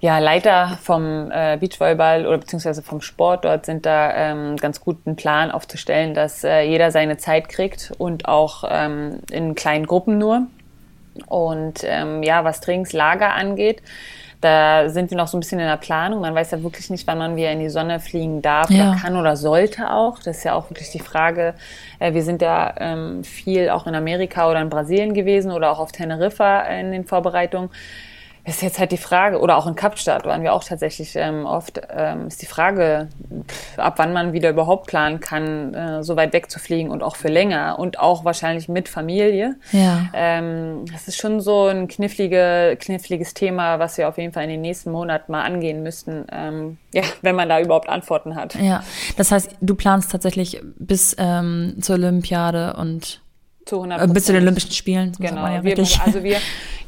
ja, Leiter vom äh, Beachvolleyball oder beziehungsweise vom Sport dort sind da ähm, ganz gut einen Plan aufzustellen, dass äh, jeder seine Zeit kriegt und auch ähm, in kleinen Gruppen nur. Und ähm, ja, was Trainingslager angeht, da sind wir noch so ein bisschen in der Planung. Man weiß ja wirklich nicht, wann man wieder in die Sonne fliegen darf ja. oder kann oder sollte auch. Das ist ja auch wirklich die Frage. Äh, wir sind ja ähm, viel auch in Amerika oder in Brasilien gewesen oder auch auf Teneriffa in den Vorbereitungen ist jetzt halt die Frage, oder auch in Kapstadt waren wir auch tatsächlich ähm, oft, ähm, ist die Frage, ab wann man wieder überhaupt planen kann, äh, so weit wegzufliegen und auch für länger und auch wahrscheinlich mit Familie. Ja. Ähm, das ist schon so ein knifflige, kniffliges Thema, was wir auf jeden Fall in den nächsten Monaten mal angehen müssten, ähm, ja, wenn man da überhaupt Antworten hat. Ja, das heißt, du planst tatsächlich bis ähm, zur Olympiade und zu 100 äh, Bis zu den Olympischen Spielen. Genau. Ja wir, also wir,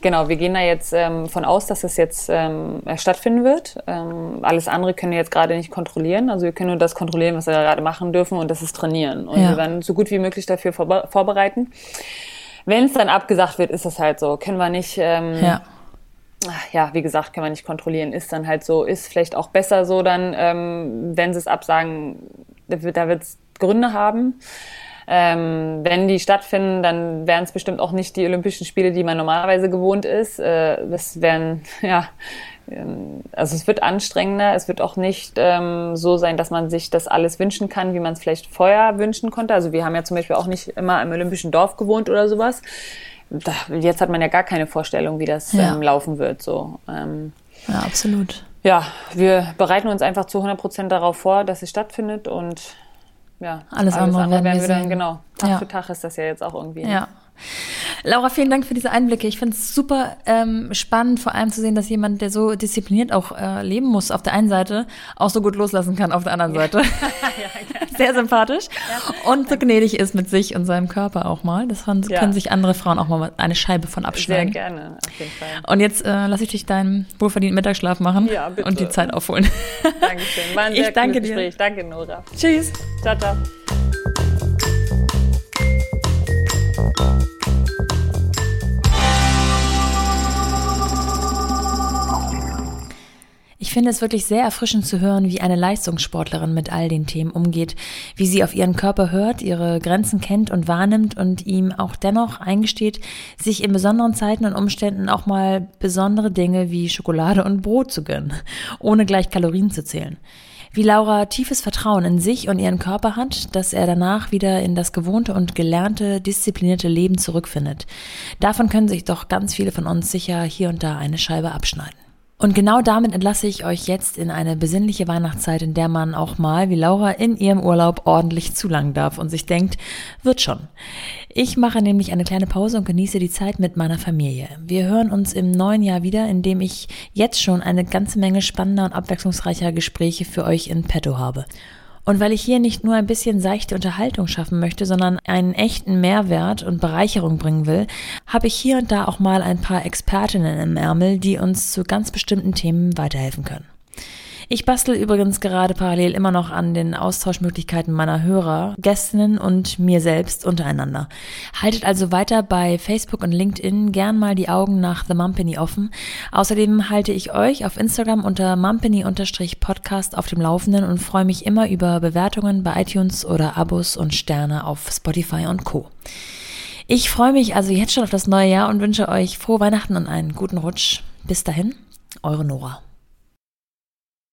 genau, wir gehen da jetzt ähm, von aus, dass es jetzt ähm, stattfinden wird. Ähm, alles andere können wir jetzt gerade nicht kontrollieren. Also wir können nur das kontrollieren, was wir gerade machen dürfen und das ist trainieren. Und ja. wir werden so gut wie möglich dafür vorbe vorbereiten. Wenn es dann abgesagt wird, ist es halt so. Können wir nicht. Ähm, ja ja, wie gesagt, können wir nicht kontrollieren, ist dann halt so, ist vielleicht auch besser so dann, ähm, wenn sie es absagen, da wird es Gründe haben. Ähm, wenn die stattfinden, dann wären es bestimmt auch nicht die Olympischen Spiele, die man normalerweise gewohnt ist. Äh, das wären, ja, ähm, also es wird anstrengender. Es wird auch nicht ähm, so sein, dass man sich das alles wünschen kann, wie man es vielleicht vorher wünschen konnte. Also wir haben ja zum Beispiel auch nicht immer im Olympischen Dorf gewohnt oder sowas. Da, jetzt hat man ja gar keine Vorstellung, wie das ja. ähm, laufen wird. So. Ähm, ja, absolut. Ja, wir bereiten uns einfach zu 100 Prozent darauf vor, dass es stattfindet und ja, alles, alles andere, andere werden wir, dann, genau, Tag ja. für Tag ist das ja jetzt auch irgendwie. Ja. Laura, vielen Dank für diese Einblicke. Ich finde es super ähm, spannend, vor allem zu sehen, dass jemand, der so diszipliniert auch äh, leben muss, auf der einen Seite auch so gut loslassen kann auf der anderen Seite. ja, Sehr sympathisch. Ja. Und so gnädig ist mit sich und seinem Körper auch mal. Das können ja. sich andere Frauen auch mal eine Scheibe von abschneiden. Sehr gerne, auf jeden Fall. Und jetzt äh, lasse ich dich deinen wohlverdienten Mittagsschlaf machen und die Zeit aufholen. Dankeschön. War ein sehr ich danke dir. Gespräch. Danke, Nora. Tschüss. Ciao, ciao. Ich finde es wirklich sehr erfrischend zu hören, wie eine Leistungssportlerin mit all den Themen umgeht, wie sie auf ihren Körper hört, ihre Grenzen kennt und wahrnimmt und ihm auch dennoch eingesteht, sich in besonderen Zeiten und Umständen auch mal besondere Dinge wie Schokolade und Brot zu gönnen, ohne gleich Kalorien zu zählen wie Laura tiefes Vertrauen in sich und ihren Körper hat, dass er danach wieder in das gewohnte und gelernte, disziplinierte Leben zurückfindet. Davon können sich doch ganz viele von uns sicher hier und da eine Scheibe abschneiden. Und genau damit entlasse ich euch jetzt in eine besinnliche Weihnachtszeit, in der man auch mal, wie Laura, in ihrem Urlaub ordentlich zulangen darf und sich denkt, wird schon. Ich mache nämlich eine kleine Pause und genieße die Zeit mit meiner Familie. Wir hören uns im neuen Jahr wieder, in dem ich jetzt schon eine ganze Menge spannender und abwechslungsreicher Gespräche für euch in petto habe. Und weil ich hier nicht nur ein bisschen seichte Unterhaltung schaffen möchte, sondern einen echten Mehrwert und Bereicherung bringen will, habe ich hier und da auch mal ein paar Expertinnen im Ärmel, die uns zu ganz bestimmten Themen weiterhelfen können. Ich bastel übrigens gerade parallel immer noch an den Austauschmöglichkeiten meiner Hörer, Gästinnen und mir selbst untereinander. Haltet also weiter bei Facebook und LinkedIn gern mal die Augen nach The Mumpany offen. Außerdem halte ich euch auf Instagram unter mumpany-podcast auf dem Laufenden und freue mich immer über Bewertungen bei iTunes oder Abos und Sterne auf Spotify und Co. Ich freue mich also jetzt schon auf das neue Jahr und wünsche euch frohe Weihnachten und einen guten Rutsch. Bis dahin, eure Nora.